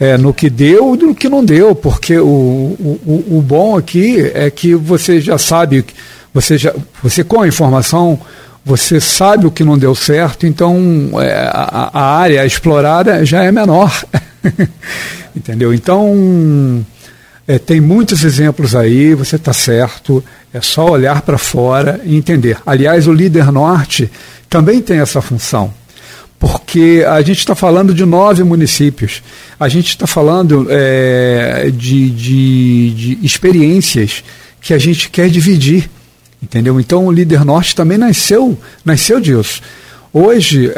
Speaker 3: É, no que deu e no que não deu, porque o, o, o bom aqui é que você já sabe, você já, você com a informação, você sabe o que não deu certo, então é, a, a, área explorada já é menor. Entendeu? Então, é, tem muitos exemplos aí, você está certo, é só olhar para fora e entender. Aliás, o líder norte também tem essa função, porque a gente está falando de nove municípios, a gente está falando é, de, de, de experiências que a gente quer dividir. Entendeu? Então o líder norte também nasceu, nasceu disso. Hoje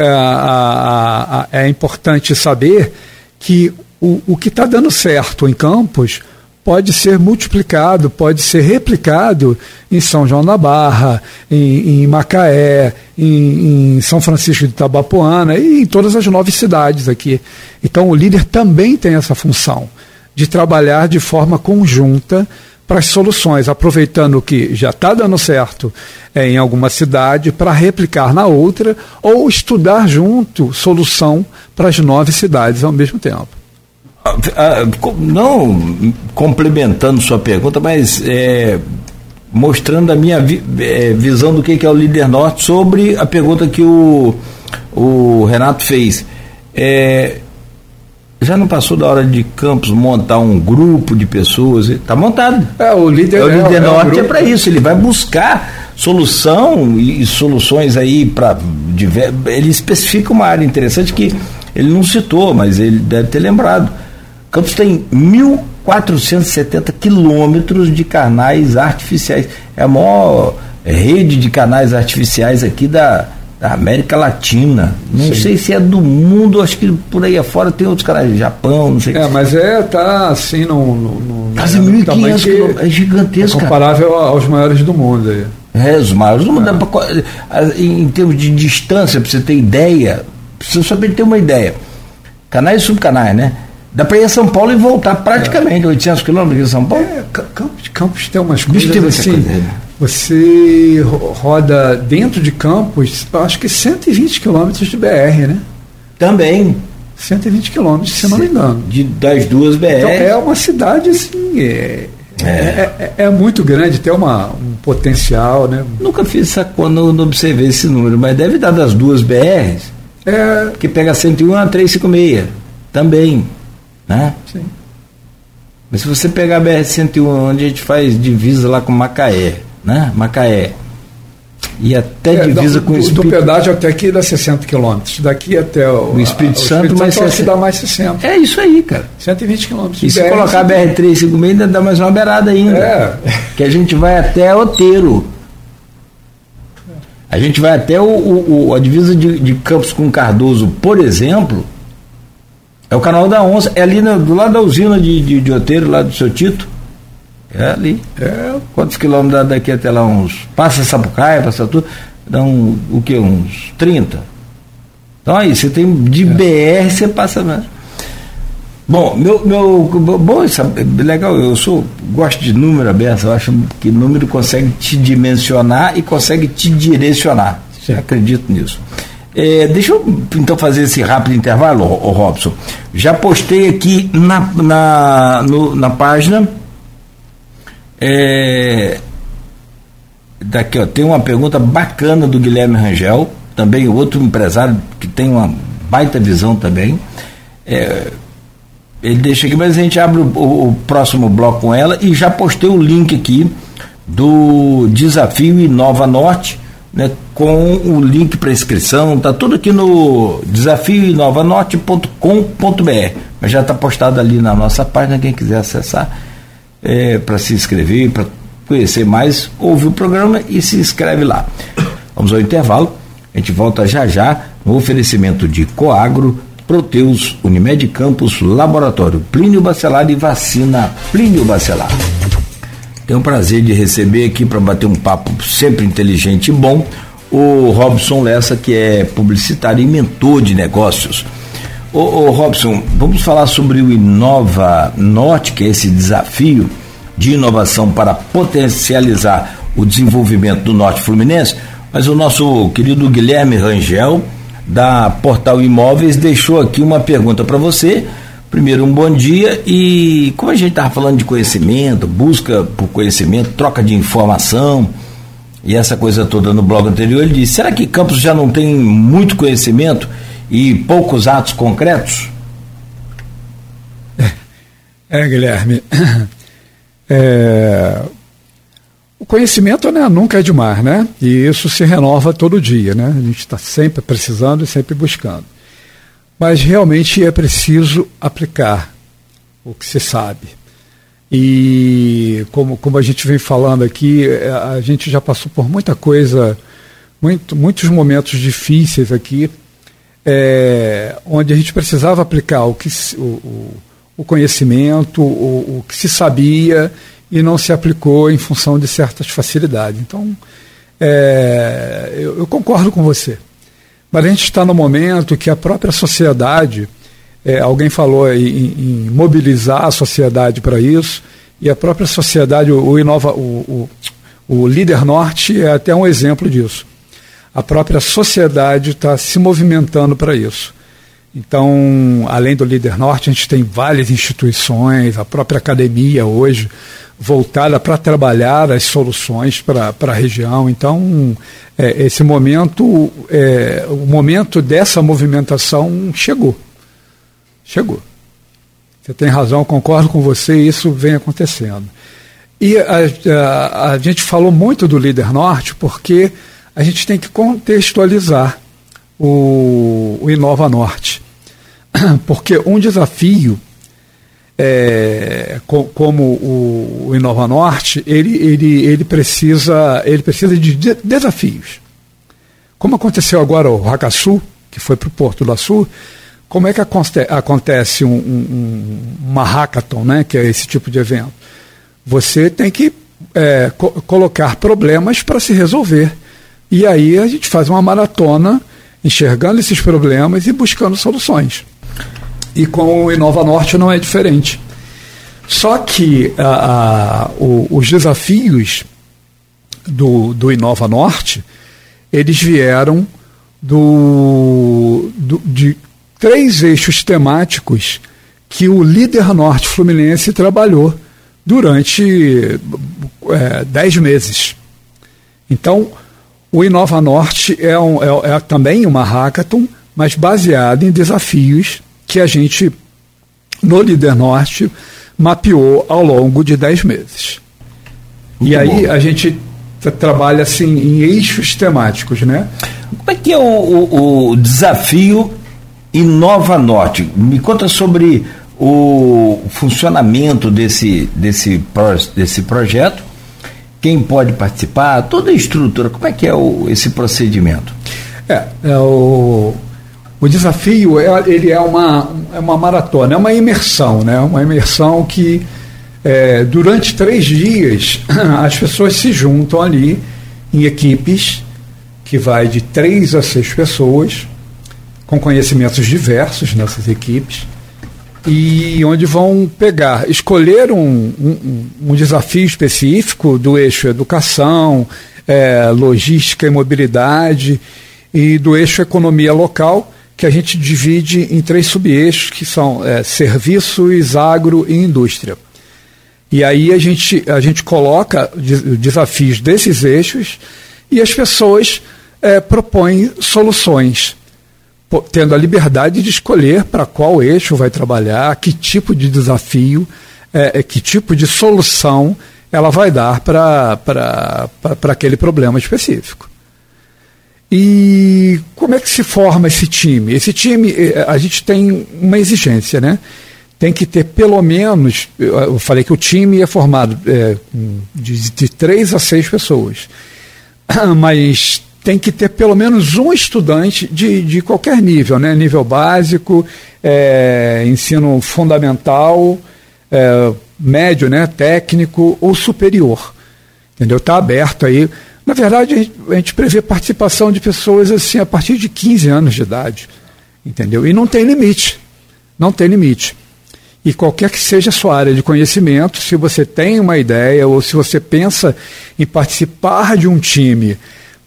Speaker 3: é, é importante saber que o, o que está dando certo em Campos pode ser multiplicado, pode ser replicado em São João da Barra, em, em Macaé, em, em, São Francisco de Itabapoana e em todas as nove cidades aqui. Então o líder também tem essa função de trabalhar de forma conjunta para as soluções, aproveitando o que já está dando certo é, em alguma cidade para replicar na outra ou estudar junto solução para as nove cidades ao mesmo tempo.
Speaker 2: Ah, ah, não complementando sua pergunta, mas é, mostrando a minha vi, é, visão do que, é o líder norte sobre a pergunta que o, o Renato fez. É, já não passou da hora de Campos montar um grupo de pessoas? Está montado.
Speaker 3: É, o líder,
Speaker 2: é, o líder é, norte é, é para isso. Ele vai buscar solução e, e soluções aí para. Ele especifica uma área interessante que ele não citou, mas ele deve ter lembrado. Campos tem 1.470 quilômetros de canais artificiais. É a maior rede de canais artificiais aqui da, da América Latina. Não Sim. sei se é do mundo, acho que por aí afora tem outros canais, Japão, não sei.
Speaker 3: É, mas é, tá assim no. no, no
Speaker 2: Quase 1.500 é gigantesco. É
Speaker 3: comparável aos maiores do mundo aí.
Speaker 2: É, os maiores do mundo. É. Em termos de distância, para você ter ideia, precisa saber ter uma ideia. Canais e subcanais, né? Dá para ir a São Paulo e voltar praticamente, é. 800 quilômetros de São Paulo. É,
Speaker 3: Campos, Campos tem umas coisas tem assim. Coisa, né? Você roda dentro de Campos, acho que 120 quilômetros de BR, né?
Speaker 2: Também.
Speaker 3: 120 quilômetros, se não me engano.
Speaker 2: De, das duas BR. Então
Speaker 3: é uma cidade assim. É, é. é, é, é muito grande, tem uma, um potencial, né?
Speaker 2: Nunca fiz essa conta, não, não observei esse número, mas deve dar das duas BRs. É. Que pega 101 a 356. Também. Né? Sim. Mas se você pegar a BR-101, onde a gente faz divisa lá com Macaé, né? Macaé. E até é, divisa com o
Speaker 3: Espírito Do pedágio até aqui dá 60 quilômetros. Daqui até o,
Speaker 2: o Espírito a, Santo,
Speaker 3: mais 60. dá mais 60.
Speaker 2: É isso aí, cara.
Speaker 3: 120 quilômetros.
Speaker 2: E se BR, colocar a BR-356 ainda dá mais uma beirada ainda. É. Que a gente vai até Oteiro. A gente vai até o, o a divisa de, de Campos com Cardoso, por exemplo, é o canal da Onça, é ali no, do lado da usina de, de, de Oteiro, lá do seu Tito. É ali. É, quantos quilômetros daqui até lá? Uns. Passa Sapucaia, passa tudo. Dão o que? Uns 30. Então aí, você tem de é. BR, você passa. Né? Bom, meu, meu bom, sabe, legal, eu sou, gosto de número aberto, eu acho que número consegue te dimensionar e consegue te direcionar. Sim. Acredito nisso. É, deixa eu então fazer esse rápido intervalo, Robson. Já postei aqui na, na, no, na página é, daqui, ó, tem uma pergunta bacana do Guilherme Rangel, também outro empresário que tem uma baita visão também. É, ele deixa aqui, mas a gente abre o, o, o, próximo bloco com ela e já postei o link aqui do Desafio Inova Norte, né, com o link para inscrição, tá tudo aqui no desafioinovanorte.com.br, mas já está postado ali na nossa página, quem quiser acessar é, para se inscrever, para conhecer mais, ouve o programa e se inscreve lá. Vamos ao intervalo, a gente volta já já no oferecimento de Coagro, Proteus, Unimed Campos, Laboratório Plínio Bacelar e Vacina Plínio Bacelar. Tenho o prazer de receber aqui para bater um papo sempre inteligente e bom o Robson Lessa, que é publicitário e mentor de negócios. Ô, ô, Robson, vamos falar sobre o Inova Norte, que é esse desafio de inovação para potencializar o desenvolvimento do Norte Fluminense, mas o nosso querido Guilherme Rangel, da Portal Imóveis, deixou aqui uma pergunta para você. Primeiro, um bom dia. E como a gente estava falando de conhecimento, busca por conhecimento, troca de informação, e essa coisa toda no blog anterior, ele disse: será que Campos já não tem muito conhecimento e poucos atos concretos?
Speaker 3: É, Guilherme. É, o conhecimento né, nunca é demais, né? E isso se renova todo dia, né? A gente está sempre precisando e sempre buscando. Mas realmente é preciso aplicar o que se sabe. E como, como a gente vem falando aqui, é, a gente já passou por muita coisa, muito, muitos momentos difíceis aqui, é, onde a gente precisava aplicar o, que, o, o, conhecimento, o, o que se sabia e não se aplicou em função de certas facilidades. Então, é, eu, eu, concordo com você. Mas a gente está no momento que a própria sociedade é, alguém falou em, em, mobilizar a sociedade para isso, e a própria sociedade, o, o Inova, o, o, o, Líder Norte é até um exemplo disso. A própria sociedade está se movimentando para isso. Então, além do Líder Norte, a gente tem várias instituições, a própria academia hoje, voltada para trabalhar as soluções para a região. Então, é, esse momento, é, o momento dessa movimentação chegou. Chegou. Você tem razão, concordo com você, isso vem acontecendo. E a, a, a gente falou muito do líder norte porque a gente tem que contextualizar o, o Inova Norte. Porque um desafio, é, co, como o, o, Inova Norte, ele, ele, ele, precisa, ele precisa de, de desafios. Como aconteceu agora o Hackasul, que foi para o Porto do Sul, como é que acontece um, um, uma hackathon, né, que é esse tipo de evento? Você tem que é, co colocar problemas para se resolver. E aí a gente faz uma maratona enxergando esses problemas e buscando soluções. E com o Inova Norte não é diferente. Só que a, a, o, os desafios do, do Inova Norte, eles vieram do, do, de três eixos temáticos que o líder norte fluminense trabalhou durante é, dez meses. Então, o Inova Norte é, um, é, é também uma hackathon, mas baseado em desafios que a gente, no Líder Norte, mapeou ao longo de dez meses. Muito e aí bom. a gente trabalha assim em eixos temáticos, né?
Speaker 2: Como é que é o, o, o desafio Inova Norte. Me conta sobre o funcionamento desse, desse, desse projeto, quem pode participar, toda a estrutura, como é que é o, esse procedimento?
Speaker 3: É, é o, o desafio é, ele é uma, é uma maratona, é uma imersão, né? uma imersão que é, durante três dias as pessoas se juntam ali em equipes que vai de três a seis pessoas com conhecimentos diversos nessas equipes e onde vão pegar, escolher um, um, um desafio específico do eixo educação, é, logística e mobilidade e do eixo economia local, que a gente divide em três subeixos, que são é, serviços, agro e indústria. E aí a gente, a gente coloca desafios desses eixos e as pessoas é, propõem soluções tendo a liberdade de escolher para qual eixo vai trabalhar, que tipo de desafio, é, é que tipo de solução ela vai dar para aquele problema específico. E como é que se forma esse time? Esse time, é, a gente tem uma exigência, né? Tem que ter pelo menos, eu falei que o time é formado é, de, de três a seis pessoas, mas tem que ter pelo menos um estudante de, de qualquer nível, né? nível básico, é, ensino fundamental, é, médio, né? técnico ou superior. Entendeu? Está aberto aí. Na verdade, a gente, a gente prevê participação de pessoas assim a partir de 15 anos de idade. Entendeu? E não tem limite. Não tem limite. E qualquer que seja a sua área de conhecimento, se você tem uma ideia ou se você pensa em participar de um time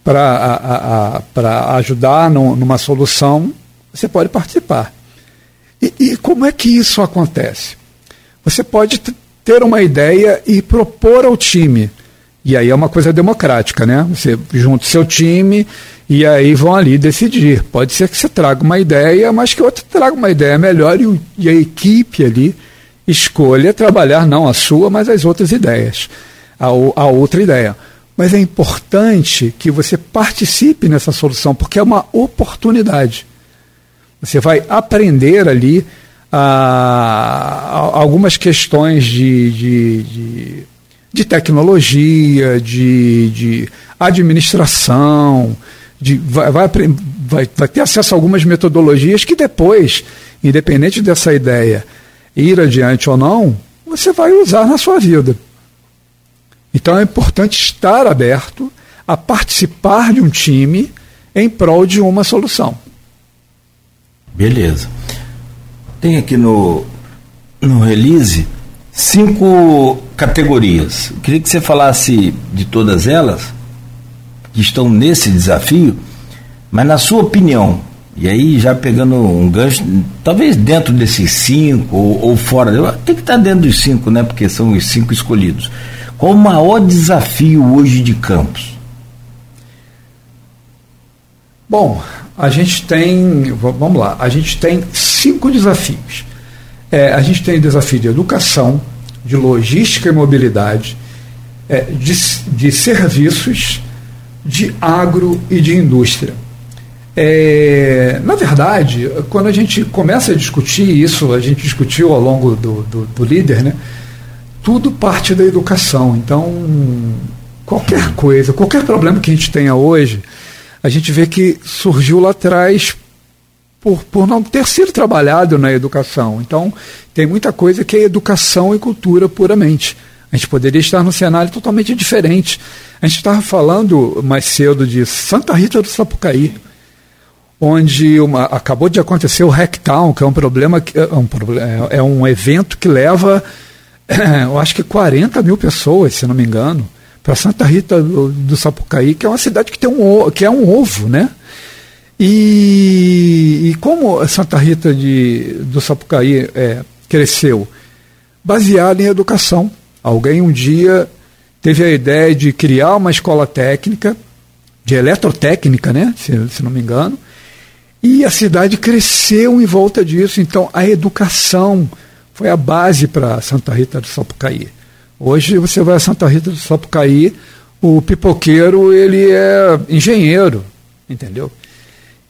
Speaker 3: para ajudar no, numa solução, você pode participar. E, e, como é que isso acontece? Você pode ter uma ideia e propor ao time. E aí é uma coisa democrática, né? Você junta o seu time e aí vão ali decidir. Pode ser que você traga uma ideia, mas que outro traga uma ideia melhor e, e a equipe ali escolha trabalhar não a sua, mas as outras ideias, a, a outra ideia. Mas é importante que você participe nessa solução, porque é uma oportunidade. Você vai aprender ali ah, algumas questões de, de, de de tecnologia, de, de administração, de, vai, vai, vai, vai ter acesso a algumas metodologias que depois, independente dessa ideia ir adiante ou não, você vai usar na sua vida. Então é importante estar aberto a participar de um time em prol de uma solução.
Speaker 2: Beleza. Tem aqui no, no release cinco categorias. Eu queria que você falasse de todas elas que estão nesse desafio, mas na sua opinião, e aí já pegando um gancho, talvez dentro desses cinco ou, ou fora, tem que estar dentro dos cinco, né? Porque são os cinco escolhidos. Qual o maior desafio hoje de Campos?
Speaker 3: Bom, a gente tem, vamos lá, a gente tem cinco desafios. É, a gente tem desafio de educação, de logística e mobilidade, é, de, de serviços, de agro e de indústria. É, na verdade, quando a gente começa a discutir isso, a gente discutiu ao longo do, do, do líder, né, tudo parte da educação. Então, qualquer coisa, qualquer problema que a gente tenha hoje, a gente vê que surgiu lá atrás por, por não ter sido trabalhado na educação. Então, tem muita coisa que é educação e cultura puramente. A gente poderia estar num cenário totalmente diferente. A gente estava falando mais cedo de Santa Rita do Sapucaí, onde uma, acabou de acontecer o Hacktown, que é um problema, é um, é um evento que leva, eu acho que 40 mil pessoas, se não me engano, para Santa Rita do, do, Sapucaí, que é uma cidade que tem um que é um ovo, né? E, e como Santa Rita de, do Sapucaí é, cresceu? Baseado em educação. Alguém um dia teve a ideia de criar uma escola técnica, de eletrotécnica, né? se, se não me engano, e a cidade cresceu em volta disso. Então, a educação foi a base para Santa Rita do Sapucaí. Hoje você vai a Santa Rita do Sapucaí, o pipoqueiro ele é engenheiro, entendeu?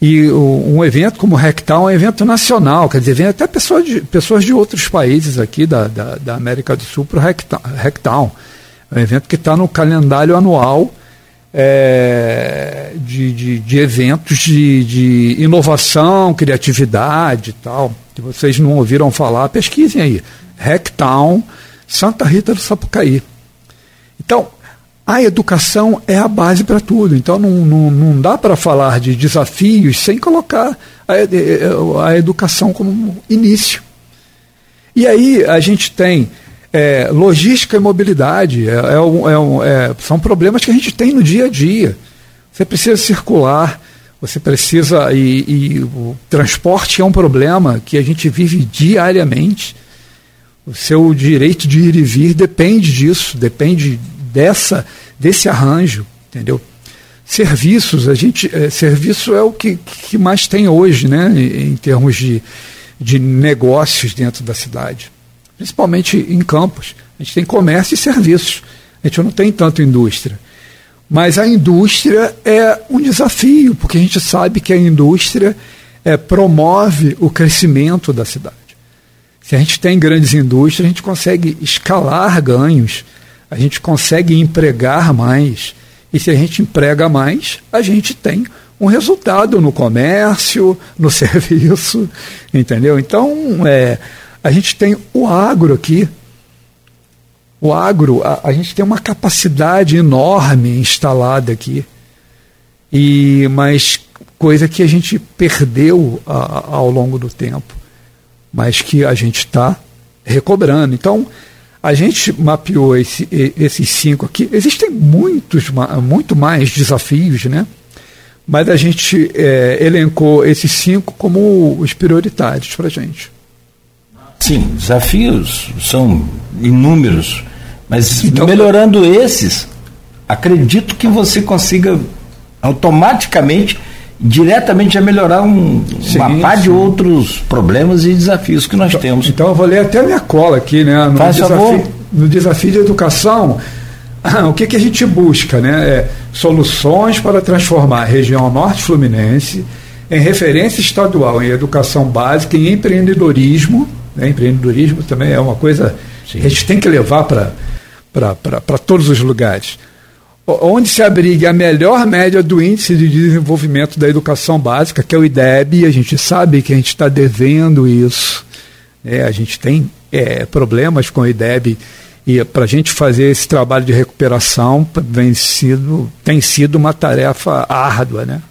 Speaker 3: E um evento como o Hacktown é um evento nacional, quer dizer, vem até pessoas de, pessoas de outros países aqui da, da, da América do Sul para o Hacktown. É um evento que está no calendário anual é, de, de, de, eventos de, de inovação, criatividade e tal. Que vocês não ouviram falar, pesquisem aí. Hacktown, Santa Rita do Sapucaí. Então, a educação é a base para tudo. Então não, não, não dá para falar de desafios sem colocar a, a, educação como início. E aí a gente tem é, logística e mobilidade. É, é, um, é, são problemas que a gente tem no dia a dia. Você precisa circular, você precisa. E, e o transporte é um problema que a gente vive diariamente. O seu direito de ir e vir depende disso, depende dessa desse arranjo, entendeu? Serviços, a gente, é, serviço é o que, que mais tem hoje, né, em, em termos de, de negócios dentro da cidade, principalmente em campos. A gente tem comércio e serviços, a gente não tem tanto indústria. Mas a indústria é um desafio, porque a gente sabe que a indústria é, promove o crescimento da cidade. Se a gente tem grandes indústrias, a gente consegue escalar ganhos a gente consegue empregar mais. E se a gente emprega mais, a gente tem um resultado no comércio, no serviço, entendeu? Então, é, a gente tem o agro aqui. O agro, a, a gente tem uma capacidade enorme instalada aqui. E mas coisa que a gente perdeu a, ao longo do tempo, mas que a gente está recobrando. Então, a gente mapeou esse, esses cinco aqui. Existem muitos, muito mais desafios, né? Mas a gente é, elencou esses cinco como os prioritários para a gente.
Speaker 2: Sim, desafios são inúmeros, mas então, melhorando esses, acredito que você consiga automaticamente, diretamente, já melhorar um, sim, uma par de outros problemas e desafios que nós
Speaker 3: então,
Speaker 2: temos.
Speaker 3: Então eu vou ler até a minha cola aqui, né? No,
Speaker 2: Faz
Speaker 3: desafio,
Speaker 2: favor.
Speaker 3: no desafio de educação, o que, que a gente busca, né? É soluções para transformar a região norte fluminense em referência estadual em educação básica e empreendedorismo. Né? Empreendedorismo também é uma coisa Sim. que a gente tem que levar para todos os lugares. Onde se abrigue a melhor média do índice de desenvolvimento da educação básica, que é o IDEB, a gente sabe que a gente está devendo isso. É, a gente tem é, problemas com o IDEB e para a gente fazer esse trabalho de recuperação vem sido, tem sido uma tarefa árdua. Né?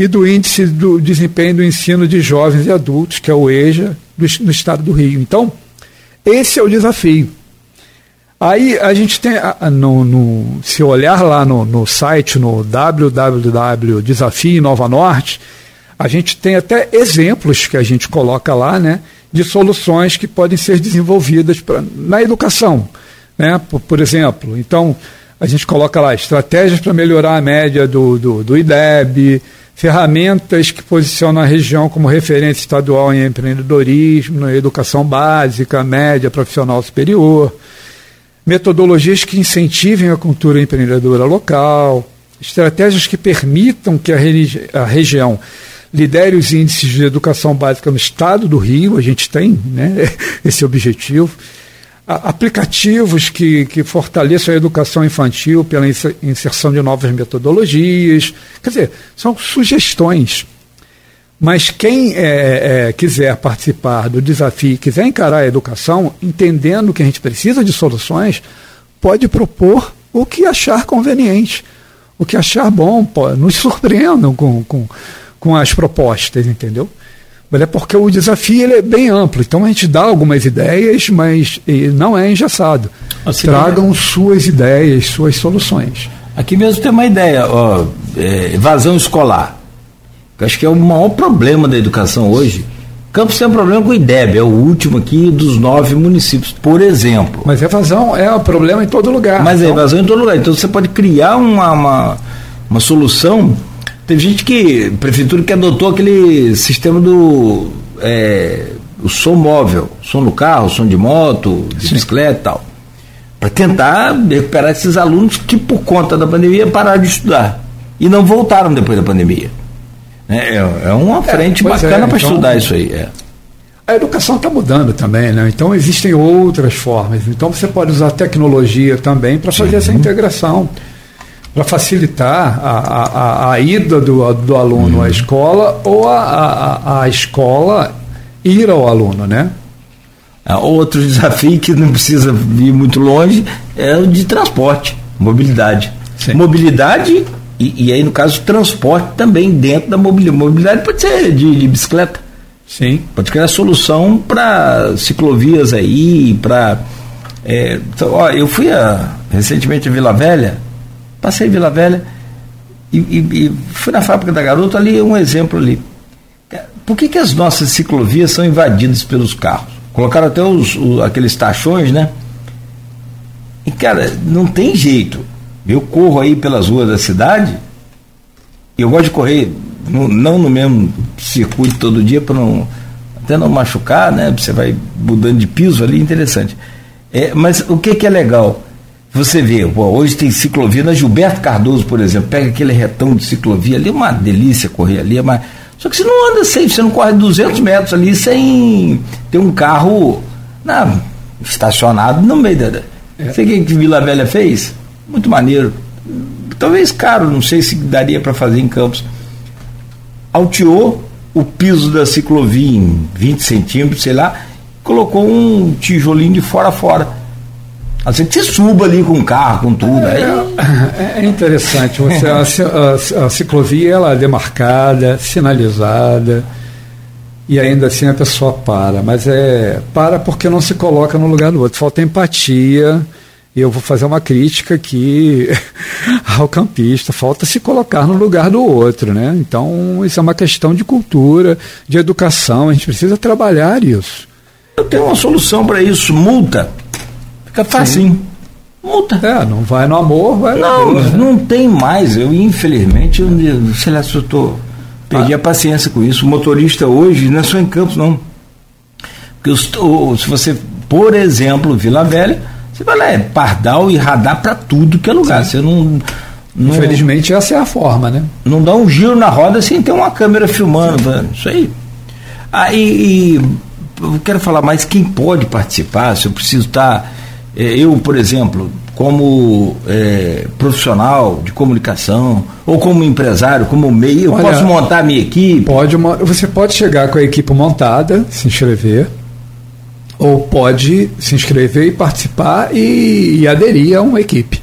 Speaker 3: e do Índice do Desempenho do Ensino de Jovens e Adultos, que é o EJA, do, no estado do Rio. Então, esse é o desafio. Aí a gente tem, no, no, se olhar lá no, no site, no www Desafio Nova Norte, a gente tem até exemplos que a gente coloca lá, né, de soluções que podem ser desenvolvidas pra, na educação. Né, por, por exemplo, então, a gente coloca lá estratégias para melhorar a média do, do, do IDEB, ferramentas que posicionam a região como referência estadual em empreendedorismo, na educação básica, média, profissional superior, metodologias que incentivem a cultura empreendedora local, estratégias que permitam que a, a região lidere os índices de educação básica no estado do Rio, a gente tem né, esse objetivo aplicativos que, que fortaleçam a educação infantil pela inserção de novas metodologias. Quer dizer, são sugestões. Mas quem é, é, quiser participar do desafio, quiser encarar a educação, entendendo que a gente precisa de soluções, pode propor o que achar conveniente, o que achar bom. Pô, nos surpreendam com, com, com as propostas, entendeu? Mas é porque o desafio ele é bem amplo. Então a gente dá algumas ideias, mas não é engessado. Assim, Tragam é. suas ideias, suas soluções.
Speaker 2: Aqui mesmo tem uma ideia, ó, é, evasão escolar. Eu acho que é o maior problema da educação hoje. Campos tem um problema com o IDEB, é o último aqui dos nove municípios, por exemplo.
Speaker 3: Mas evasão é um problema em todo lugar.
Speaker 2: Mas é então... é evasão em todo lugar. Então você pode criar uma, uma, uma solução Teve gente que, prefeitura que adotou aquele sistema do é, o som móvel, som do carro, som de moto, de Sim. bicicleta e tal. Para tentar recuperar esses alunos que, por conta da pandemia, pararam de estudar. E não voltaram depois da pandemia. É, é, é uma é, frente é, bacana para então, estudar isso aí. É.
Speaker 3: A educação está mudando também, né? Então existem outras formas. Então você pode usar tecnologia também para fazer essa integração para facilitar a, a, a, ida do, do aluno uhum. à escola ou a, a, a escola ir ao aluno, né?
Speaker 2: Ah, outro desafio que não precisa ir muito longe é o de transporte, mobilidade. Sim. Mobilidade e, e, aí no caso transporte também dentro da mobilidade. Mobilidade pode ser de, de bicicleta.
Speaker 3: Sim.
Speaker 2: Pode criar solução para ciclovias aí, para. É, então, ó, eu fui a, recentemente a Vila Velha Passei em Vila Velha e, e, e fui na fábrica da Garota, ali um exemplo ali. Por que, que as nossas ciclovias são invadidas pelos carros? Colocaram até os, os, aqueles tachões, né? E, cara, não tem jeito. Eu corro aí pelas ruas da cidade, eu gosto de correr no, não no mesmo circuito todo dia, para não até não machucar, né? Você vai mudando de piso ali, interessante. É, mas o que, que é legal? Você vê, hoje tem ciclovia na Gilberto Cardoso, por exemplo, pega aquele retão de ciclovia ali, é uma delícia correr ali, é mas só que você não anda sem, você não corre 200 metros ali sem ter um carro na, estacionado no meio da. É. Você que, que Vila Velha fez? Muito maneiro. Talvez caro, não sei se daria para fazer em Campos. Alteou o piso da ciclovia em 20 centímetros, sei lá, colocou um tijolinho de fora a fora Assim que você suba ali com o carro, com tudo. É,
Speaker 3: é, é interessante. Você, a, a, a, ciclovia ela é demarcada, sinalizada, e ainda assim a pessoa para. Mas é para porque não se coloca no lugar do outro. Falta empatia. E eu vou fazer uma crítica aqui ao campista. Falta se colocar no lugar do outro. Né? Então, isso é uma questão de cultura, de educação. A gente precisa trabalhar isso.
Speaker 2: Eu tenho uma solução para isso: multa. Fica fácil.
Speaker 3: multa. É, não vai no amor, vai
Speaker 2: não, no Não, não tem mais. Eu, infelizmente, eu, sei lá se eu tô, perdi ah. a paciência com isso. O motorista hoje não é só em Campos, não. Porque o, se você, por exemplo, Vila Velha, você vai lá, é pardal e radar para tudo que é lugar. Sim. Você não,
Speaker 3: não, Infelizmente, essa é a forma, né?
Speaker 2: Não dá um giro na roda sem ter uma câmera filmando. Isso aí. Ah, e, e eu quero falar mais quem pode participar, se eu preciso estar. Tá, eu, por exemplo, como é, profissional de comunicação, ou como empresário, como meio, eu Olha, posso montar a minha equipe?
Speaker 3: Pode, você pode chegar com a equipe montada, se inscrever, ou pode se inscrever e participar e, e aderir a uma equipe.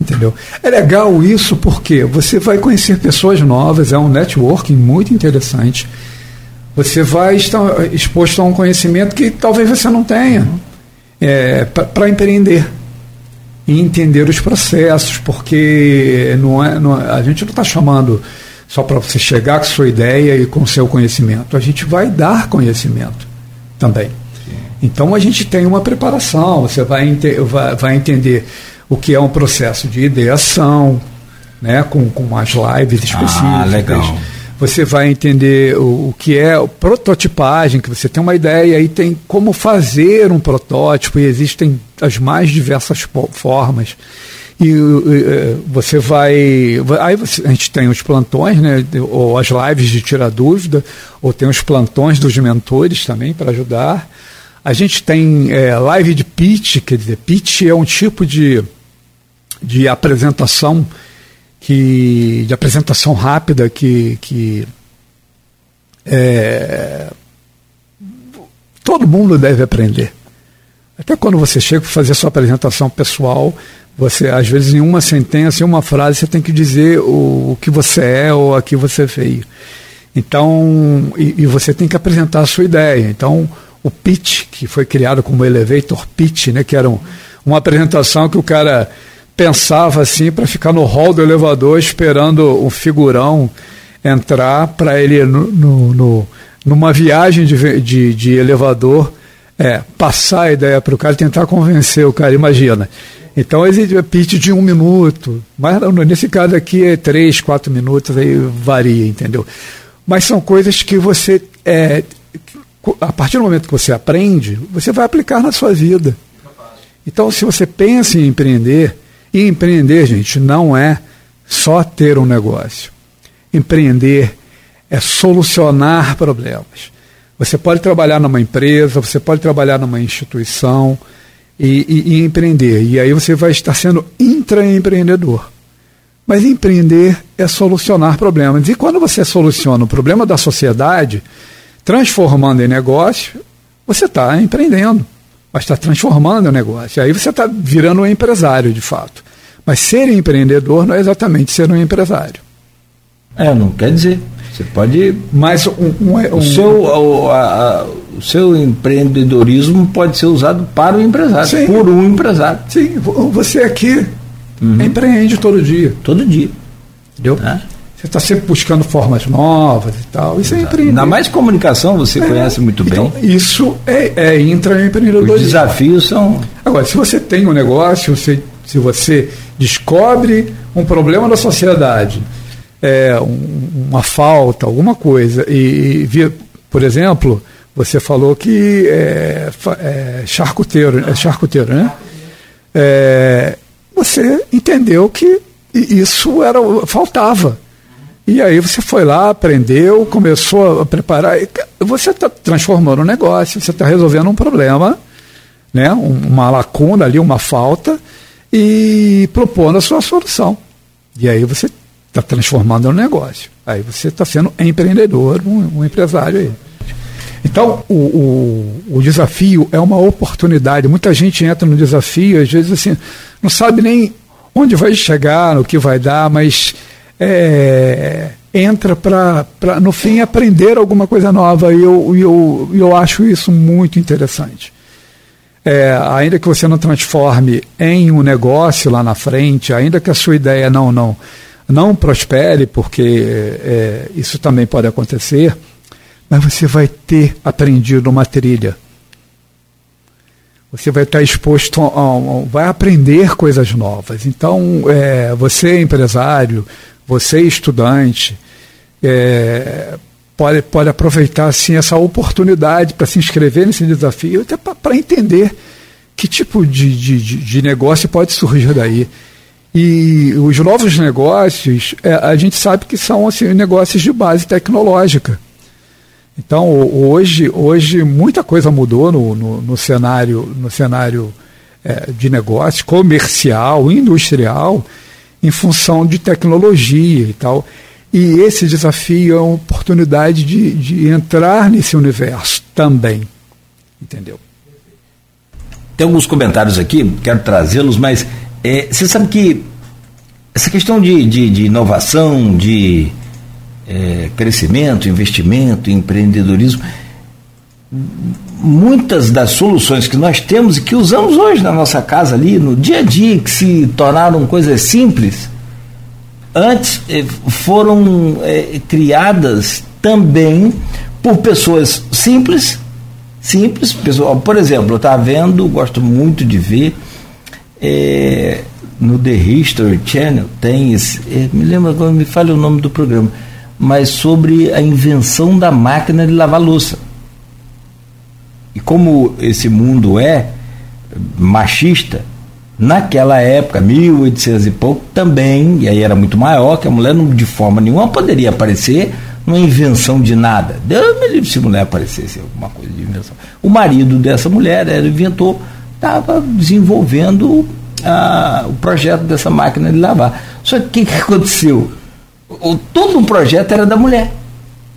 Speaker 3: Entendeu? É legal isso porque você vai conhecer pessoas novas, é um networking muito interessante você vai estar exposto a um conhecimento que talvez você não tenha é, para empreender e entender os processos, porque não é, não é, a gente não está chamando só para você chegar com sua ideia e com seu conhecimento, a gente vai dar conhecimento também. Então a gente tem uma preparação, você vai, vai, vai entender o que é um processo de ideação, né, com, com umas lives ah, específicas. Ah,
Speaker 2: legal
Speaker 3: você vai entender o, o, que é prototipagem, que você tem uma ideia e tem como fazer um protótipo, e existem as mais diversas formas. E uh, você vai. Aí você, a gente tem os plantões, né, ou as lives de tirar dúvida, ou tem os plantões dos mentores também para ajudar. A gente tem é, live de pitch, quer dizer, pitch é um tipo de, de apresentação que de apresentação rápida que, que é, todo mundo deve aprender. Até quando você chega para fazer sua apresentação pessoal, você, às vezes, em uma sentença, em uma frase, você tem que dizer o, o que você é ou a que você veio. Então, e, e, você tem que apresentar a sua ideia. Então, o pitch, que foi criado como elevator pitch, né, que era um, uma apresentação que o cara pensava assim para ficar no hall do elevador esperando o figurão entrar para ele no, no, no, numa viagem de, de, de elevador é, passar a ideia para o cara tentar convencer o cara, imagina. Então existe pitch de um minuto, mas nesse caso aqui é três, quatro minutos, aí varia, entendeu? Mas são coisas que você, é, a partir do momento que você aprende, você vai aplicar na sua vida. Então, se você pensa em empreender, e empreender, gente, não é só ter um negócio. Empreender é solucionar problemas. Você pode trabalhar numa empresa, você pode trabalhar numa instituição e, e, e empreender. E aí você vai estar sendo intraempreendedor. Mas empreender é solucionar problemas. E quando você soluciona o problema da sociedade, transformando em negócio, você está empreendendo mas está transformando o negócio. Aí você está virando um empresário, de fato. Mas ser empreendedor não é exatamente ser um empresário.
Speaker 2: É, não quer dizer. Você pode. Mas um, um, um, o, seu, o, a, a, o seu empreendedorismo pode ser usado para o empresário, sim, por um empresário.
Speaker 3: Sim, você aqui uhum. empreende todo dia.
Speaker 2: Todo dia.
Speaker 3: Entendeu? É. Você está sempre buscando formas novas e tal. Isso é empreender.
Speaker 2: Ainda mais comunicação, você é. conhece muito então,
Speaker 3: bem. Isso é, é intraempreendedorismo.
Speaker 2: Os desafios são.
Speaker 3: Agora, se você tem um negócio, se, se você descobre um problema da sociedade, é, um, uma falta, alguma coisa, e, e por exemplo, você falou que é, é charcuteiro, é charcuteiro, né? É, você entendeu que isso era faltava. E aí você foi lá, aprendeu, começou a preparar. Você está transformando um negócio, você está resolvendo um problema, né? uma lacuna ali, uma falta, e propondo a sua solução. E aí você está transformando um negócio. Aí você está sendo empreendedor, um, um, empresário aí. Então, o, o, o, desafio é uma oportunidade. Muita gente entra no desafio, às vezes assim, não sabe nem onde vai chegar, o que vai dar, mas é, entra para, no fim, aprender alguma coisa nova. E eu, eu, eu acho isso muito interessante. É, ainda que você não transforme em um negócio lá na frente, ainda que a sua ideia não não não prospere, porque é, isso também pode acontecer, mas você vai ter aprendido uma trilha. você vai estar exposto a, a, vai aprender coisas novas. Então, é, você é empresário, você estudante, é, pode, pode aproveitar assim, essa oportunidade para se inscrever nesse desafio, até para entender que tipo de, de, de negócio pode surgir daí. E os novos negócios, é, a gente sabe que são assim, negócios de base tecnológica. Então, hoje, hoje muita coisa mudou no, no, no cenário, no cenário é, de negócio, comercial, industrial, em função de tecnologia e tal. E esse desafio é uma oportunidade de, de entrar nesse universo também. Entendeu?
Speaker 2: Tem alguns comentários aqui, quero trazê-los, mas é, você sabe que essa questão de, de, de inovação, de é, crescimento, investimento, empreendedorismo, muitas das soluções que nós temos e que usamos hoje na nossa casa ali, no dia a dia, que se tornaram coisas simples, antes é, foram é, criadas também por pessoas simples, simples, pessoal. Por exemplo, eu estava vendo, gosto muito de ver é, no The History Channel tem esse, é, me lembra agora, me fale o nome do programa mas sobre a invenção da máquina de lavar louça. E como esse mundo é machista, naquela época, 1800 e pouco, também, e aí era muito maior, que a mulher não, de forma nenhuma poderia aparecer numa invenção de nada. Deus me livre se a mulher aparecesse alguma coisa de invenção. O marido dessa mulher era inventor, estava desenvolvendo ah, o projeto dessa máquina de lavar. Só que o que, que aconteceu? o, todo o projeto era da mulher.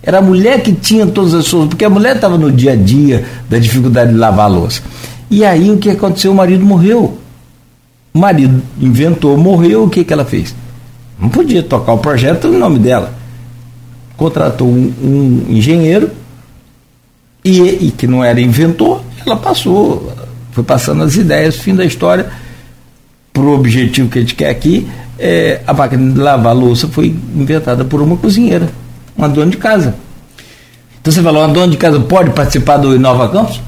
Speaker 2: Era a mulher que tinha todas as suas. Porque a mulher estava no dia a dia da dificuldade de lavar a louça. E aí o que aconteceu? O marido morreu. O marido inventou, morreu, o que, que ela fez? Não podia tocar o projeto no nome dela. Contratou um, um engenheiro e, e, que não era inventor, ela passou, foi passando as ideias, fim da história, para o objetivo que a gente quer aqui, é, a máquina de lavar louça foi inventada por uma cozinheira, uma dona de casa. Então você falou, uma dona de casa pode participar do Inova Campos?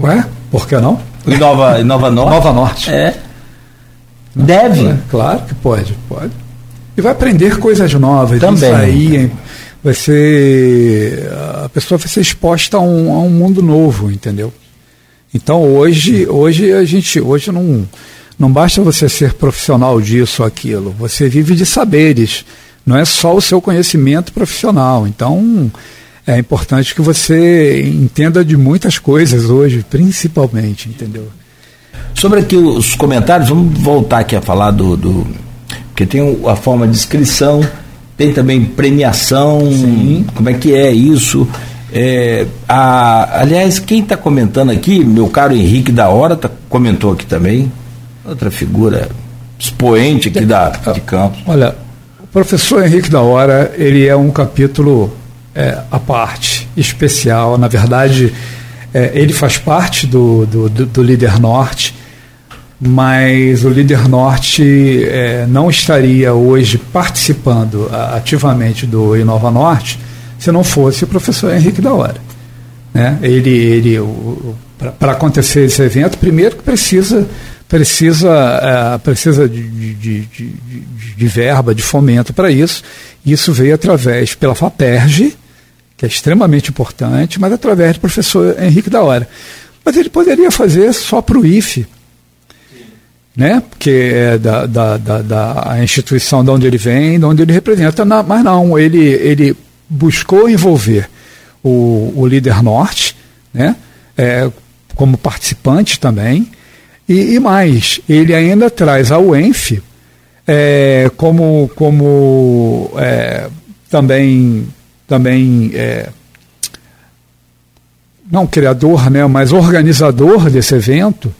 Speaker 3: Ué, por que não?
Speaker 2: Inova, Inova Norte?
Speaker 3: Nova Norte.
Speaker 2: É. Deve?
Speaker 3: É, claro que pode, pode. E vai aprender coisas novas.
Speaker 2: Também.
Speaker 3: Aí vai ser. A pessoa vai ser exposta a um, a um mundo novo, entendeu? Então hoje, hoje a gente. Hoje não não basta você ser profissional disso ou aquilo, você vive de saberes, não é só o seu conhecimento profissional. Então, é importante que você entenda de muitas coisas hoje, principalmente, entendeu?
Speaker 2: Sobre aqui os comentários, vamos voltar aqui a falar do. do porque tem a forma de inscrição, tem também premiação, Sim. como é que é isso? É, a, aliás, quem está comentando aqui, meu caro Henrique da Hora, tá, comentou aqui também, outra figura expoente aqui da, de Campos.
Speaker 3: Olha, professor Henrique da Hora, ele é um capítulo é, à parte, especial. Na verdade, é, ele faz parte do, do, do, Líder Norte, mas o Líder Norte é, não estaria hoje participando ativamente do Inova Norte se não fosse o professor Henrique da Hora. Né? Ele, ele para acontecer esse evento, primeiro que precisa precisa, é, precisa de, de, de, de, verba, de fomento para isso. Isso veio através pela FAPERJ, que é extremamente importante, mas através do professor Henrique da Hora. Mas ele poderia fazer só para o IFE, né? que é da, da, da, da, instituição de onde ele vem, de onde ele representa. mas não, ele, ele buscou envolver o, o líder norte, né? É, como participante também, e, e mais, ele ainda traz a UENF é, como, como é, também, também é, não criador, né, mas organizador desse evento,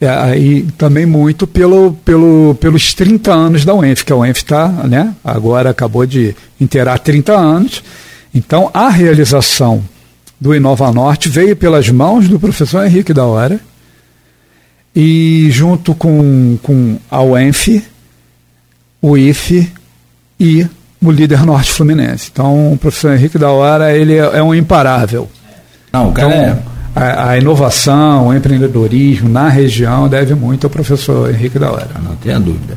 Speaker 3: é, e também muito pelo, pelo, pelos 30 anos da UENF, que a UENF está, né, agora acabou de inteirar 30 anos. Então, a realização do Inova Norte veio pelas mãos do professor Henrique da Hora, e junto com, com a UENF, o IFE e o líder norte fluminense. Então, o professor Henrique da Hora, ele é, é um imparável.
Speaker 2: Não, o cara
Speaker 3: então,
Speaker 2: é...
Speaker 3: a, a, inovação, o empreendedorismo na região deve muito ao professor Henrique da Hora.
Speaker 2: Não tenha dúvida.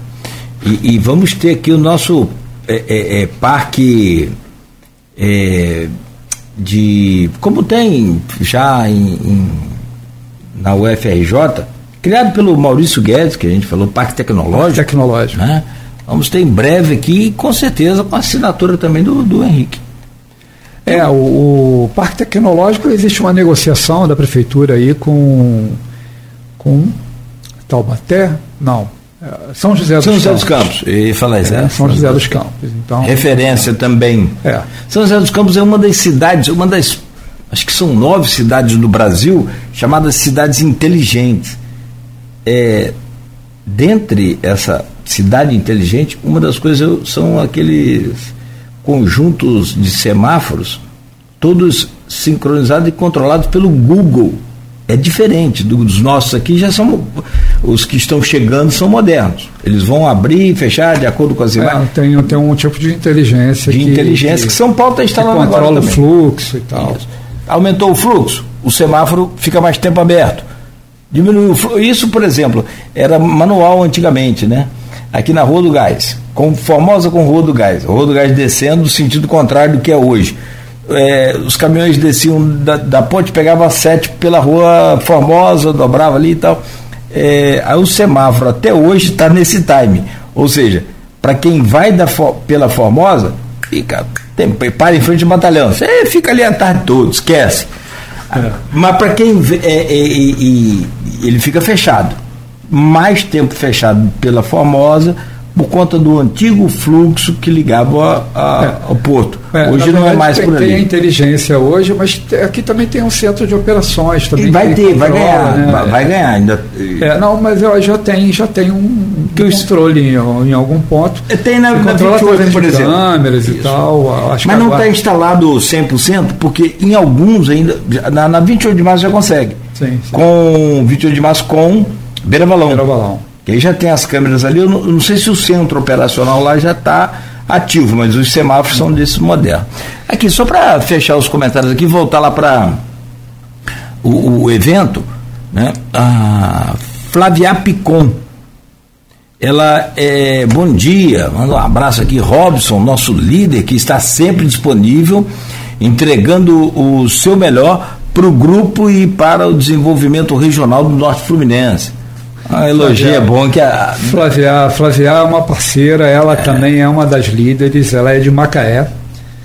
Speaker 2: E, e, vamos ter aqui o nosso é, é, é, parque é, de. Como tem já em, em, na UFRJ, criado pelo Maurício Guedes, que a gente falou, Parque Tecnológico.
Speaker 3: Tecnológico.
Speaker 2: Né? Vamos ter em breve aqui, com certeza, com a assinatura também do, do Henrique.
Speaker 3: É, o, o, Parque Tecnológico existe uma negociação da prefeitura aí com, com Taubaté? Não. É, São José dos
Speaker 2: São José
Speaker 3: Campos.
Speaker 2: dos Campos. E fala isso,
Speaker 3: é, São José dos Campos. Então,
Speaker 2: Referência também.
Speaker 3: É.
Speaker 2: São José dos Campos é uma das cidades, uma das. Acho que são nove cidades no Brasil chamadas cidades inteligentes. É, dentre essa cidade inteligente, uma das coisas são aqueles conjuntos de semáforos, todos sincronizados e controlados pelo Google. É diferente dos nossos aqui, já são os que estão chegando são modernos. Eles vão abrir e fechar de acordo com as imagens.
Speaker 3: É, tem, tem um tipo de inteligência
Speaker 2: de
Speaker 3: que,
Speaker 2: inteligência que, que São Paulo está instalando
Speaker 3: que controla
Speaker 2: agora
Speaker 3: o fluxo e tal.
Speaker 2: Isso. Aumentou o fluxo, o semáforo fica mais tempo aberto. Diminuiu. Isso, por exemplo, era manual antigamente, né? Aqui na Rua do Gás, com Formosa com Rua do Gás, Rua do Gás descendo no sentido contrário do que é hoje. É, os caminhões desciam da, da ponte, pegavam a sete pela Rua Formosa, dobrava ali e tal. É, aí o semáforo até hoje está nesse time. Ou seja, para quem vai da, pela Formosa, fica, tem, para em frente ao batalhão. Você fica ali a tarde toda, esquece. É. Mas para quem vê, é, é, ele fica fechado. Mais tempo fechado pela Formosa por conta do antigo fluxo que ligava a, a, é. ao porto. É, hoje não é mais
Speaker 3: tem,
Speaker 2: por ali.
Speaker 3: Tem a inteligência hoje, mas aqui também tem um centro de operações também.
Speaker 2: E vai ter, vai ganhar, né? vai ganhar ainda.
Speaker 3: É, não, mas eu já tem, já tem um que controle em, em, algum ponto.
Speaker 2: Tem na, na 28, por exemplo.
Speaker 3: câmeras Isso. e tal.
Speaker 2: mas não está instalado 100%, porque em alguns ainda, na, na 28 de março já consegue.
Speaker 3: Sim, sim.
Speaker 2: Com 28 de março com Beira Balão.
Speaker 3: Beira Balão
Speaker 2: aí já tem as câmeras ali. Eu não, eu não sei se o centro operacional lá já está ativo, mas os semáforos são desse modelo. Aqui, só para fechar os comentários aqui, voltar lá para o, o, evento, né? A Flávia Picon. Ela é bom dia, manda um abraço aqui, Robson, nosso líder, que está sempre disponível, entregando o seu melhor para o grupo e para o desenvolvimento regional do Norte Fluminense. A elogio é bom que a.
Speaker 3: Flavia, Flavia é uma parceira, ela é. também é uma das líderes, ela é de Macaé.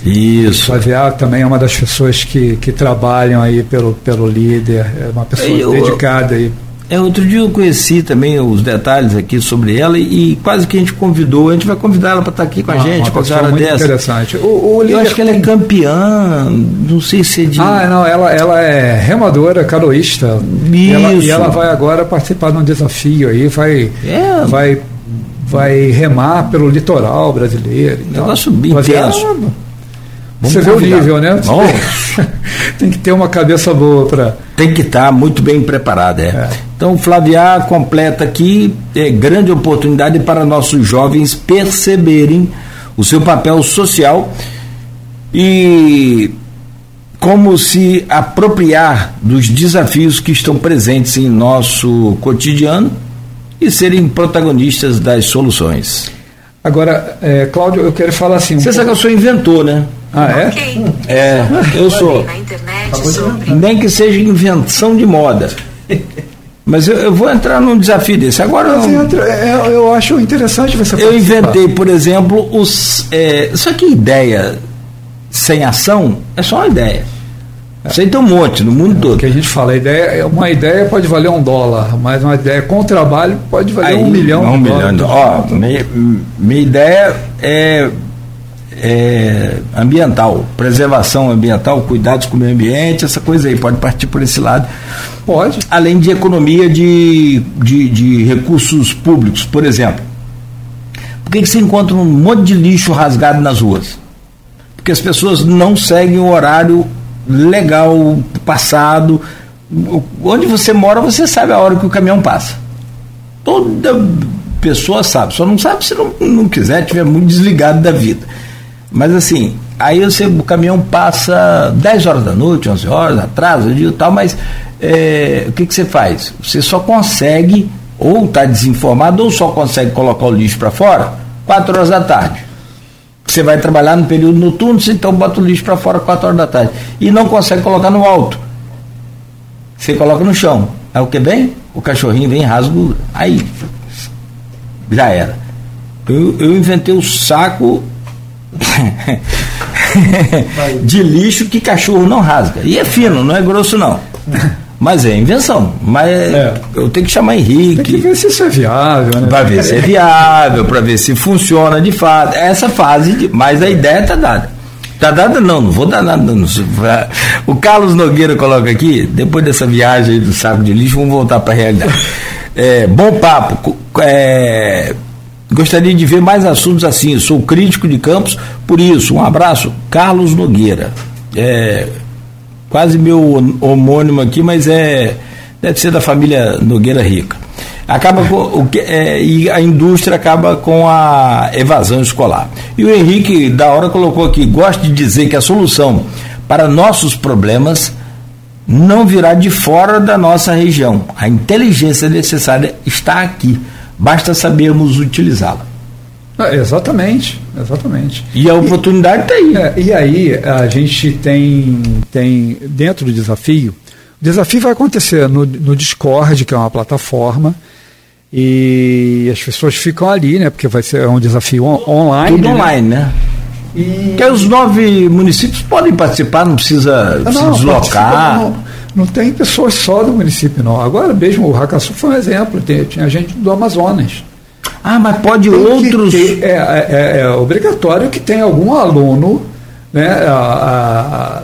Speaker 2: Isso.
Speaker 3: Flavia também é uma das pessoas que, que trabalham aí pelo, pelo líder, é uma pessoa eu, dedicada aí
Speaker 2: é, outro dia eu conheci também os detalhes aqui sobre ela e, e quase que a gente convidou, a gente vai convidar ela para estar aqui com a ah, gente,
Speaker 3: com a muito dessa. interessante. O,
Speaker 2: o eu acho que ela é campeã, não sei se é de.
Speaker 3: Ah, não, ela, ela é remadora, canoísta. Isso. E ela, e ela vai agora participar de um desafio aí, vai. É. vai vai remar pelo litoral brasileiro.
Speaker 2: Negócio bem intenso.
Speaker 3: Vamos Você vê o nível, né? Tem que ter uma cabeça boa para.
Speaker 2: Tem que estar tá muito bem preparada, é. é. Então, Flavia completa aqui é, grande oportunidade para nossos jovens perceberem o seu papel social e como se apropriar dos desafios que estão presentes em nosso cotidiano e serem protagonistas das soluções.
Speaker 3: Agora, é, Cláudio, eu quero falar assim.
Speaker 2: Um Você pouco... sabe que eu sou inventor, né?
Speaker 3: Ah, é?
Speaker 2: Okay. É, eu sou. Nem que seja invenção de moda. Mas eu, eu, vou entrar num desafio desse. Agora eu,
Speaker 3: entra, é, eu acho interessante você
Speaker 2: Eu inventei, por exemplo, os. É, só que ideia sem ação é só uma ideia. Você tem um monte no mundo é, todo. O
Speaker 3: que a gente fala, ideia, uma ideia pode valer um dólar, mas uma ideia com trabalho pode valer Aí, um milhão
Speaker 2: um de milhão dólares. Ó, minha, minha ideia é é, ambiental, preservação ambiental, cuidados com o meio ambiente, essa coisa aí, pode partir por esse lado.
Speaker 3: Pode.
Speaker 2: Além de economia de, de, de recursos públicos, por exemplo. Por que, que você encontra um monte de lixo rasgado nas ruas? Porque as pessoas não seguem o horário legal, passado. Onde você mora, você sabe a hora que o caminhão passa. Toda pessoa sabe, só não sabe se não, não quiser, estiver muito desligado da vida. Mas assim, Aí você, o caminhão passa 10 horas da noite, 11 horas, atrasa, e tal, mas é, o que, que você faz? Você só consegue, ou está desinformado, ou só consegue colocar o lixo para fora 4 horas da tarde. Você vai trabalhar no período noturno, então bota o lixo para fora 4 horas da tarde. E não consegue colocar no alto. Você coloca no chão. Aí o que vem? O cachorrinho vem rasgo. Aí já era. Eu, eu inventei o saco de lixo que cachorro não rasga. E é fino, não é grosso não. Mas é invenção. Mas é. eu tenho que chamar Henrique.
Speaker 3: Tem que ver se isso é viável, né?
Speaker 2: Para ver se é viável, para ver se funciona de fato. Essa fase, de, mas a ideia está dada. Está dada não, não vou dar nada. Não. O Carlos Nogueira coloca aqui, depois dessa viagem do saco de lixo, vamos voltar para a realidade. É, bom papo. É, gostaria de ver mais assuntos assim. Sou crítico de Campos, por isso, um abraço, Carlos Nogueira. É, quase meu homônimo aqui, mas é deve ser da família Nogueira Rica. Acaba com o que é, e a indústria acaba com a evasão escolar. E o Henrique da hora colocou aqui, gosta de dizer que a solução para nossos problemas não virá de fora da nossa região. A inteligência necessária está aqui. Basta sabermos utilizá-la.
Speaker 3: Ah, exatamente, exatamente.
Speaker 2: E a oportunidade está aí.
Speaker 3: É, e aí a gente tem, tem dentro do desafio, o desafio vai acontecer no, no Discord, que é uma plataforma, e as pessoas ficam ali, né? Porque vai ser é um desafio on, online.
Speaker 2: Tudo né? online, né? E... Que os nove municípios podem participar, não precisa não, se deslocar.
Speaker 3: Não, não, tem pessoas só do município, não. Agora mesmo o Racaçu foi um exemplo, tem, tinha gente do Amazonas.
Speaker 2: Ah, mas pode tem outros.
Speaker 3: Ter, é, é, é, é, obrigatório que tenha algum aluno, né, a, a,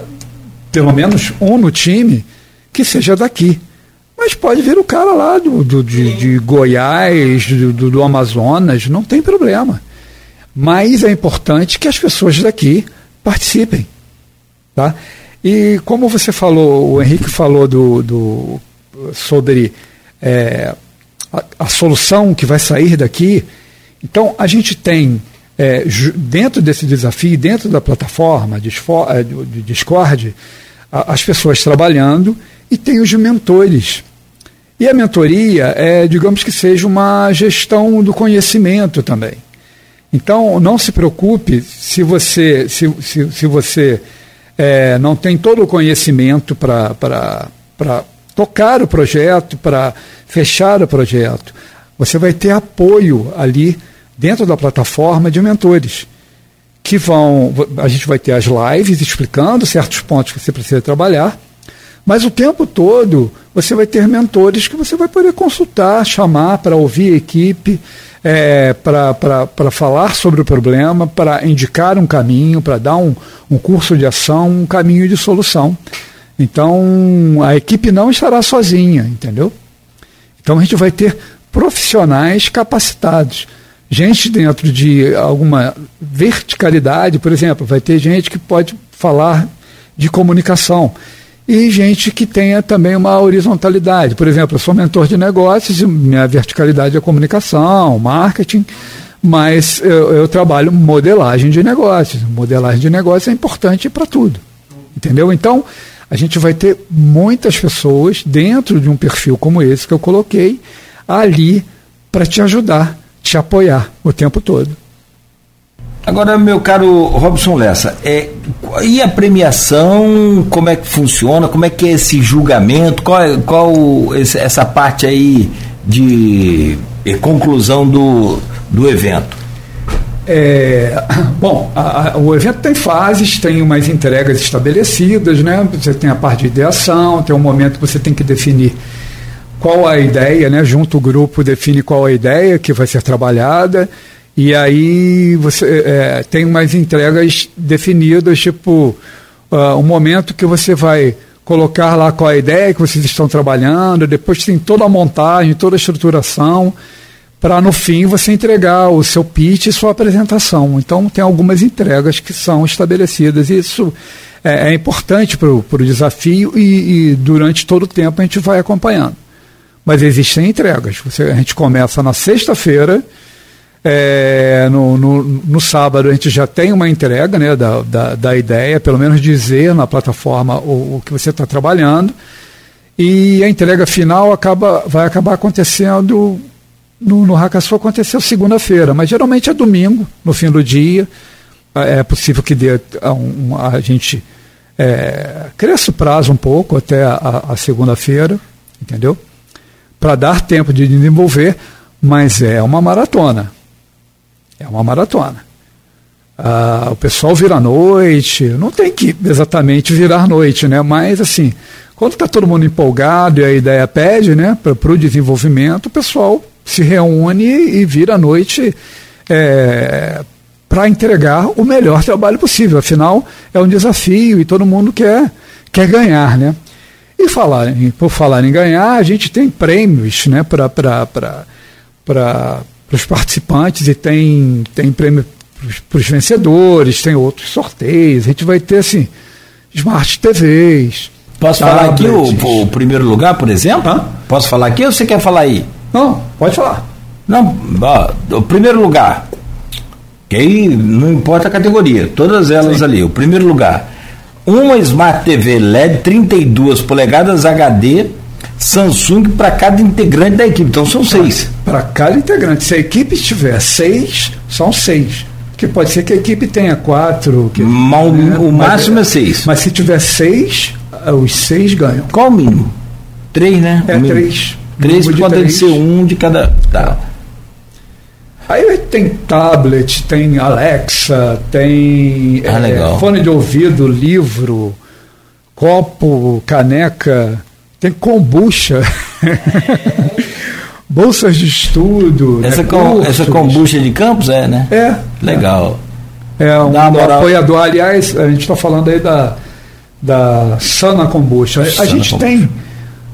Speaker 3: pelo menos um no time, que seja daqui. Mas pode vir o cara lá do, do de, de, Goiás, do, do Amazonas, não tem problema. Mas é importante que as pessoas daqui participem. Tá? E como você falou, o Henrique falou do, do sobre é, a, a, solução que vai sair daqui. Então, a gente tem, é, dentro desse desafio, dentro da plataforma de, é, de Discord, a, as pessoas trabalhando e tem os mentores. E a mentoria é, digamos que seja uma gestão do conhecimento também. Então, não se preocupe se você, se, se, se você é, não tem todo o conhecimento para tocar o projeto, para fechar o projeto. Você vai ter apoio ali dentro da plataforma de mentores que vão. A gente vai ter as lives explicando certos pontos que você precisa trabalhar, mas o tempo todo você vai ter mentores que você vai poder consultar, chamar para ouvir a equipe é, para falar sobre o problema, para indicar um caminho, para dar um, um curso de ação, um caminho de solução. Então, a equipe não estará sozinha, entendeu? Então, a gente vai ter profissionais capacitados. Gente dentro de alguma verticalidade, por exemplo, vai ter gente que pode falar de comunicação e gente que tenha também uma horizontalidade. Por exemplo, eu sou mentor de negócios e minha verticalidade é comunicação, marketing, mas eu, eu trabalho modelagem de negócios. Modelagem de negócios é importante para tudo. Entendeu? Então, a gente vai ter muitas pessoas dentro de um perfil como esse que eu coloquei ali para te ajudar, te apoiar o tempo todo.
Speaker 2: Agora, meu caro Robson Lessa, é, e a premiação, como é que funciona? Como é que é esse julgamento? Qual, é, qual esse, essa parte aí de é, conclusão do, do evento?
Speaker 3: É, bom, a, a, o evento tem fases, tem umas entregas estabelecidas, né? Você tem a parte de ideação, tem um momento que você tem que definir qual a ideia, né? Junto o grupo define qual a ideia que vai ser trabalhada e aí você é, tem umas entregas definidas, tipo uh, momento que você vai colocar lá qual a ideia que vocês estão trabalhando, depois tem toda a montagem, toda a estruturação, para no fim você entregar o seu pitch e sua apresentação. Então tem algumas entregas que são estabelecidas. E isso é, é importante para o desafio e, e durante todo o tempo a gente vai acompanhando. Mas existem entregas. Você, a gente começa na sexta-feira é, É, no, no, no, sábado a gente já tem uma entrega né, da, da, da ideia, pelo menos dizer na plataforma o, o que você está trabalhando. E a entrega final acaba, vai acabar acontecendo no, no Hackathon aconteceu segunda-feira, mas geralmente é domingo, no fim do dia. É possível que dê a, um, a gente é, cresça o prazo um pouco até a, a segunda-feira, entendeu? Para dar tempo de desenvolver, mas é uma maratona. É uma maratona. Ah, o pessoal vira à noite, não tem que exatamente virar noite, né? Mas assim, quando está todo mundo empolgado e a ideia pede, né, para o desenvolvimento, o pessoal se reúne e vira à noite é, para entregar o melhor trabalho possível. Afinal, é um desafio e todo mundo quer, quer ganhar, né? E falar, por falar em ganhar, a gente tem prêmios né, para os participantes e tem, tem prêmio para os vencedores, tem outros sorteios. A gente vai ter assim, Smart TVs.
Speaker 2: Posso tablets. falar aqui o, o, primeiro lugar, por exemplo? Hã? Posso falar aqui ou você quer falar aí?
Speaker 3: Não, pode falar.
Speaker 2: Não, ó, o primeiro lugar, que aí não importa a categoria, todas elas Sim. ali. O primeiro lugar, uma Smart TV LED 32 polegadas HD Samsung para cada integrante da equipe. Então são seis.
Speaker 3: Para cada integrante. Se a equipe tiver seis, são seis. Que pode ser que a equipe tenha quatro. Que,
Speaker 2: Mal, né? O máximo
Speaker 3: mas,
Speaker 2: é seis.
Speaker 3: Mas se tiver seis, os seis ganham.
Speaker 2: Qual o mínimo? Três, né?
Speaker 3: É três.
Speaker 2: Três podem ser um de cada. Tá.
Speaker 3: Aí tem tablet, tem Alexa, tem
Speaker 2: ah, é,
Speaker 3: fone de ouvido, livro, copo, caneca, tem kombucha, bolsas de estudo.
Speaker 2: Essa, né, com, essa kombucha de campos é, né?
Speaker 3: É.
Speaker 2: Legal.
Speaker 3: É um, um apoiador, aliás, a gente está falando aí da, da Sana Kombucha. A gente kombucha. tem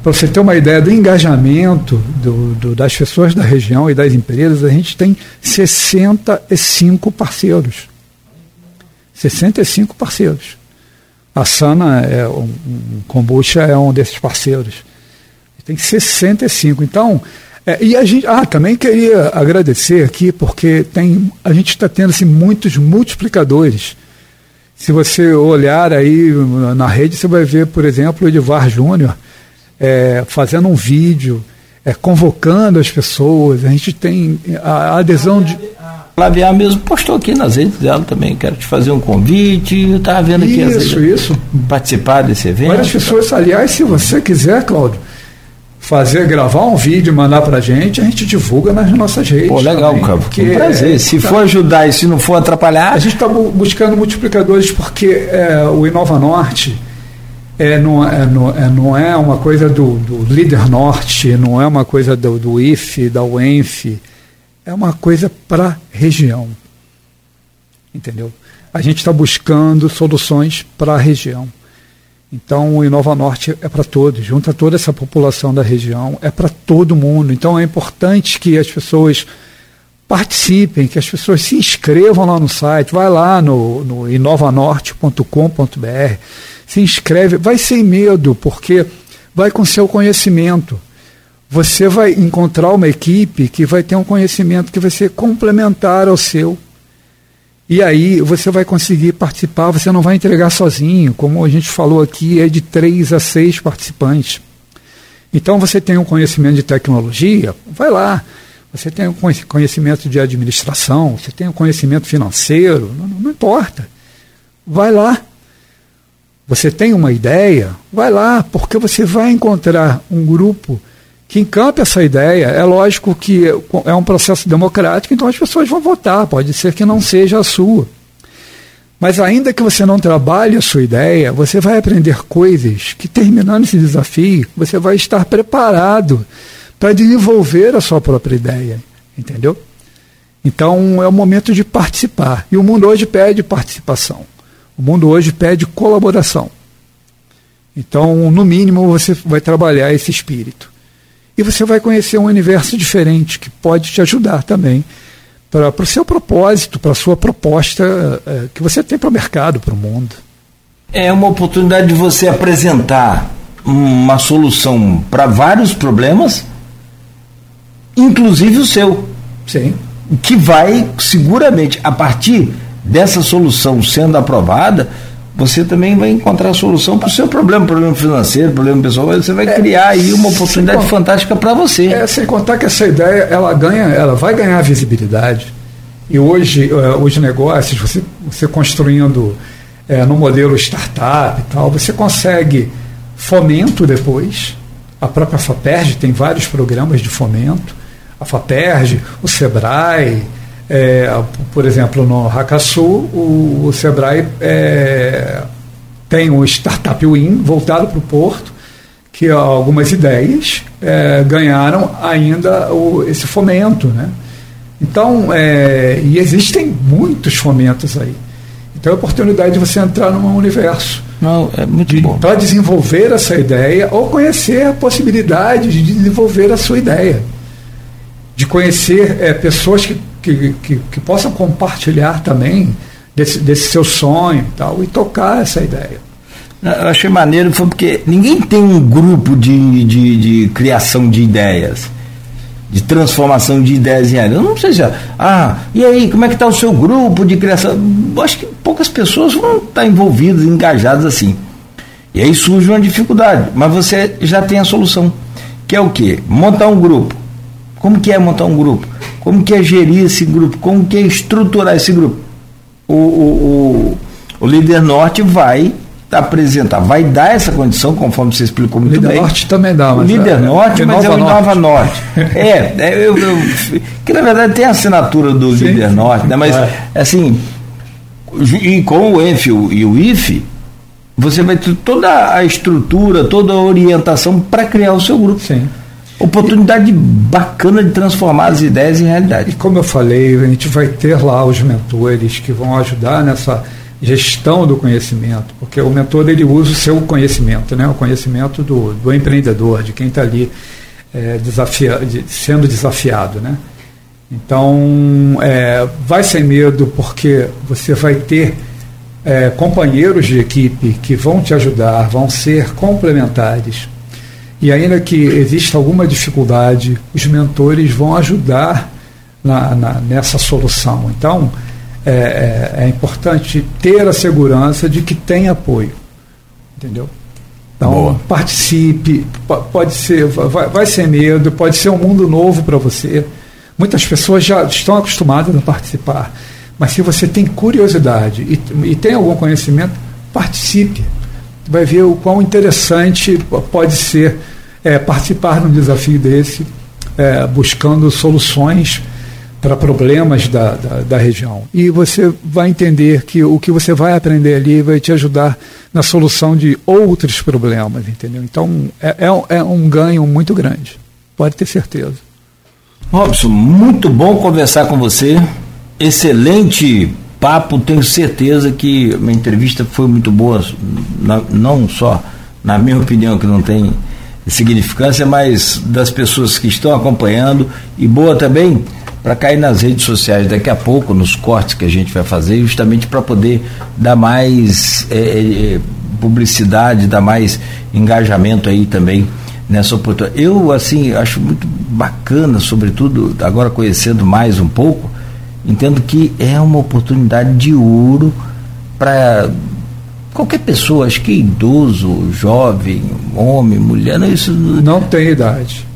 Speaker 3: para você ter uma ideia do engajamento do, do, das pessoas da região e das empresas, a gente tem 65 parceiros. 65 parceiros. A Sana, é um, um Kombucha, é um desses parceiros. Tem 65. Então, é, e a gente, ah, também queria agradecer aqui, porque tem, a gente está tendo assim, muitos multiplicadores. Se você olhar aí na rede, você vai ver, por exemplo, o Edivar Júnior, é, fazendo um vídeo, é, convocando as pessoas. A gente tem a, a adesão de.
Speaker 2: Flaviar mesmo postou aqui nas redes dela também. Quero te fazer um convite. Eu estava vendo aqui
Speaker 3: isso, isso.
Speaker 2: participar desse evento.
Speaker 3: Várias pessoas, aliás, se você quiser, Cláudio, fazer, gravar um vídeo e mandar pra gente, a gente divulga nas nossas redes.
Speaker 2: Pô, legal, também, cara. Porque um prazer. É, se tá, for ajudar e se não for atrapalhar.
Speaker 3: A gente está buscando multiplicadores porque é, o Inova Norte é, não, é, não, é, não é uma coisa do, do líder norte, não é uma coisa do, do IFE, da UENF, é uma coisa para a região. Entendeu? A gente está buscando soluções para a região. Então, o Inova Norte é para todos, junta toda essa população da região, é para todo mundo. Então, é importante que as pessoas participem, que as pessoas se inscrevam lá no site, vai lá no, no inovanorte.com.br se inscreve, vai sem medo, porque vai com seu conhecimento. Você vai encontrar uma equipe que vai ter um conhecimento que vai ser complementar ao seu. E aí você vai conseguir participar, você não vai entregar sozinho, como a gente falou aqui, é de três a seis participantes. Então você tem um conhecimento de tecnologia, vai lá. Você tem um conhecimento de administração, você tem um conhecimento financeiro, não, não importa. Vai lá, você tem uma ideia? Vai lá, porque você vai encontrar um grupo que encampe essa ideia. É lógico que é um processo democrático, então as pessoas vão votar. Pode ser que não seja a sua. Mas ainda que você não trabalhe a sua ideia, você vai aprender coisas que, terminando esse desafio, você vai estar preparado para desenvolver a sua própria ideia. Entendeu? Então é o momento de participar. E o mundo hoje pede participação. O mundo hoje pede colaboração. Então, no mínimo, você vai trabalhar esse espírito. E você vai conhecer um universo diferente que pode te ajudar também para o seu propósito, para a sua proposta é, que você tem para o mercado, para o mundo.
Speaker 2: É uma oportunidade de você apresentar uma solução para vários problemas, inclusive o seu.
Speaker 3: Sim.
Speaker 2: que vai seguramente, a partir dessa solução sendo aprovada, você também vai encontrar a solução para o seu problema, problema financeiro, problema pessoal, você vai é, criar aí uma oportunidade fantástica para você.
Speaker 3: É, sem contar que essa ideia ela ganha, ela vai ganhar visibilidade. E hoje uh, os negócios, você, você construindo é, no modelo startup e tal, você consegue fomento depois. A própria FAPERJ tem vários programas de fomento. A FAPERJ, o SEBRAE, é, por exemplo, no Hackasul, o, o Sebrae é, tem o Startup Win voltado para o Porto, que algumas ideias é, ganharam ainda o, esse fomento. Né? Então, é, e existem muitos fomentos aí. Então, é a oportunidade de você entrar num universo.
Speaker 2: Não, é muito de, bom.
Speaker 3: Para desenvolver essa ideia ou conhecer a possibilidade de desenvolver a sua ideia. De conhecer é, pessoas que que, que, que possam compartilhar também desse, desse seu sonho e tal, e tocar essa ideia.
Speaker 2: Eu achei maneiro, foi porque ninguém tem um grupo de, de, de criação de ideias, de transformação de ideias em áreas. Não sei se. Ah, e aí, como é que está o seu grupo de criação? Eu acho que poucas pessoas vão estar envolvidas, engajadas assim. E aí surge uma dificuldade, mas você já tem a solução. Que é o quê? Montar um grupo. Como que é montar um grupo? Como que é gerir esse grupo? Como que é estruturar esse grupo? O, o, o, o líder norte vai apresentar, vai dar essa condição, conforme você explicou muito
Speaker 3: líder
Speaker 2: bem.
Speaker 3: Líder norte também dá,
Speaker 2: mas. O líder é, norte, mas é o Nova Norte. é, é eu, eu, que na verdade tem a assinatura do Sim, líder norte, né? mas é. assim, e com o ENF e o IFE, você vai ter toda a estrutura, toda a orientação para criar o seu grupo.
Speaker 3: Sim
Speaker 2: oportunidade bacana de transformar as ideias em realidade.
Speaker 3: E como eu falei, a gente vai ter lá os mentores que vão ajudar nessa gestão do conhecimento, porque o mentor ele usa o seu conhecimento, né? o conhecimento do, do empreendedor, de quem está ali é, desafia, de, sendo desafiado. Né? Então, é, vai sem medo, porque você vai ter é, companheiros de equipe que vão te ajudar, vão ser complementares e ainda que exista alguma dificuldade, os mentores vão ajudar na, na, nessa solução. Então, é, é, é, importante ter a segurança de que tem apoio. Entendeu? Então, Boa. participe, pode ser, vai, vai ser medo, pode ser um mundo novo para você. Muitas pessoas já estão acostumadas a participar, mas se você tem curiosidade e, e tem algum conhecimento, participe vai ver o quão interessante pode ser é, participar de um desafio desse, é, buscando soluções para problemas da, da, da, região. E você vai entender que o que você vai aprender ali vai te ajudar na solução de outros problemas, entendeu? Então é, é, é um ganho muito grande, pode ter certeza.
Speaker 2: Robson, muito bom conversar com você. Excelente papo, tenho certeza que a entrevista foi muito boa, não só na minha opinião, que não tem significância, mas das pessoas que estão acompanhando e boa também para cair nas redes sociais daqui a pouco, nos cortes que a gente vai fazer, justamente para poder dar mais é, é, publicidade, dar mais engajamento aí também nessa oportunidade. Eu, assim, acho muito bacana, sobretudo agora conhecendo mais um pouco, Entendo que é uma oportunidade de ouro para qualquer pessoa, acho que idoso, jovem, homem, mulher, não, isso
Speaker 3: não tem idade.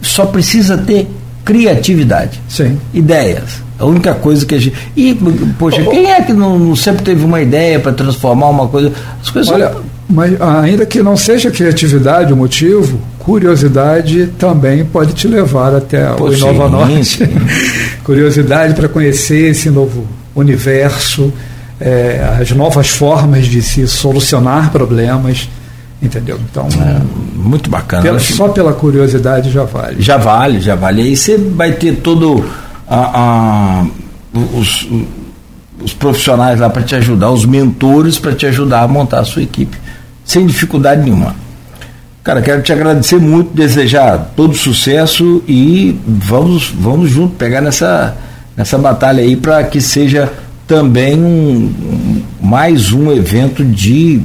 Speaker 2: Só precisa ter criatividade,
Speaker 3: Sim.
Speaker 2: ideias. A única coisa que a gente. E, poxa, oh, quem é que não, não sempre teve uma ideia para transformar uma coisa?
Speaker 3: As coisas Olha, são... mas ainda que não seja criatividade o motivo, curiosidade também pode te levar até Pô, o Nova Norte. curiosidade para conhecer esse novo universo, é, as novas formas de se solucionar problemas. Entendeu? Então. É,
Speaker 2: muito bacana.
Speaker 3: Pela, só pela curiosidade já vale.
Speaker 2: Já vale, já vale. Aí você vai ter todo a, a os, os profissionais lá para te ajudar, os mentores para te ajudar a montar a sua equipe, sem dificuldade nenhuma. Cara, quero te agradecer muito, desejar todo sucesso e vamos, vamos junto pegar nessa, nessa batalha aí para que seja também um, mais um evento de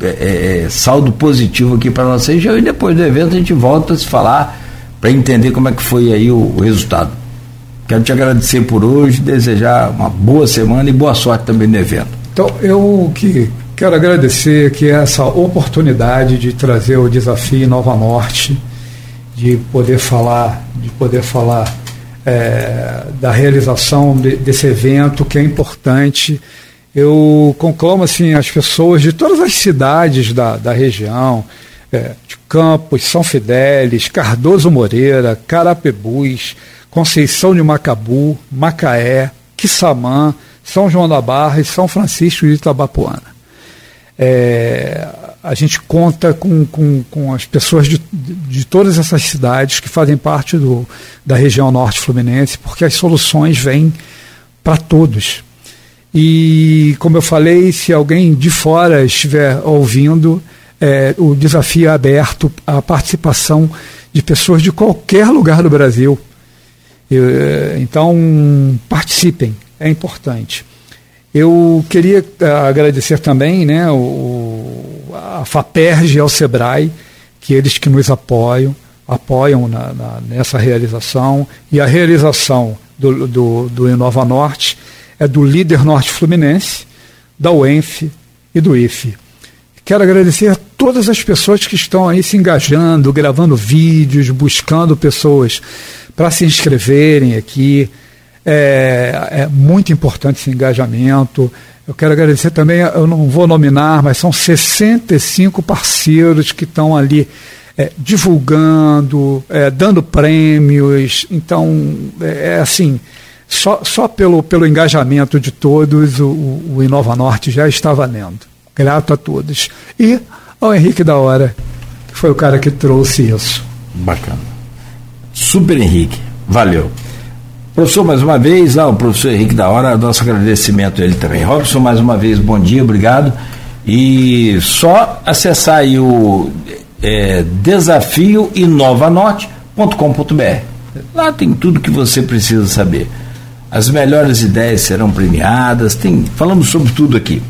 Speaker 2: é, é, é saldo positivo aqui para nossa região e depois do evento a gente volta a se falar para entender como é que foi aí o, o resultado. Quero te agradecer por hoje, desejar uma boa semana e boa sorte também no evento.
Speaker 3: Então, eu que quero agradecer que essa oportunidade de trazer o desafio Nova Norte, de poder falar, de poder falar é, da realização de, desse evento que é importante. Eu conclamo assim as pessoas de todas as cidades da, da região, é, de Campos, São Fidélis, Cardoso Moreira, Carapebus, Conceição de Macabu, Macaé, Quissamã, São João da Barra e São Francisco de Itabapuana. É, a gente conta com, com, com as pessoas de, de todas essas cidades que fazem parte do, da região norte fluminense, porque as soluções vêm para todos. E, como eu falei, se alguém de fora estiver ouvindo, é, o desafio é aberto à participação de pessoas de qualquer lugar do Brasil. É, então, participem, é importante. Eu queria é, agradecer também né, o, a FAPERJ e ao SEBRAE, que eles que nos apoiam, apoiam na, na, nessa realização, e a realização do, do, do Inova Norte é do líder norte fluminense, da UENF e do IFE. Quero agradecer a todas as pessoas que estão aí se engajando, gravando vídeos, buscando pessoas para se inscreverem aqui. É, é, muito importante esse engajamento. Eu quero agradecer também, eu não vou nominar, mas são 65 parceiros que estão ali é, divulgando, é, dando prêmios. Então, é, é assim, só, só pelo, pelo engajamento de todos, o, o Inova Norte já está valendo. Grato a todos. E ao Henrique da Hora, que foi o cara que trouxe isso.
Speaker 2: Bacana. Super Henrique, valeu. Professor, mais uma vez, ah, o professor Henrique da Hora, nosso agradecimento a ele também. Robson, mais uma vez, bom dia, obrigado. E só acessar aí o é. Lá tem tudo que você precisa saber. As melhores ideias serão premiadas, tem, falamos sobre tudo aqui.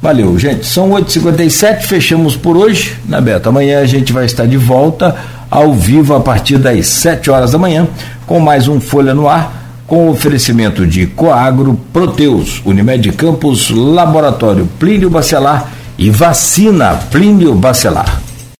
Speaker 2: Valeu, gente. São 8h57, fechamos por hoje, né, Beto? Amanhã a gente vai estar de volta ao vivo a partir das 7 horas da manhã, com mais um Folha no Ar, com oferecimento de Coagro, Proteus, Unimed Campos, Laboratório Plínio Bacelar e Vacina Plínio Bacelar.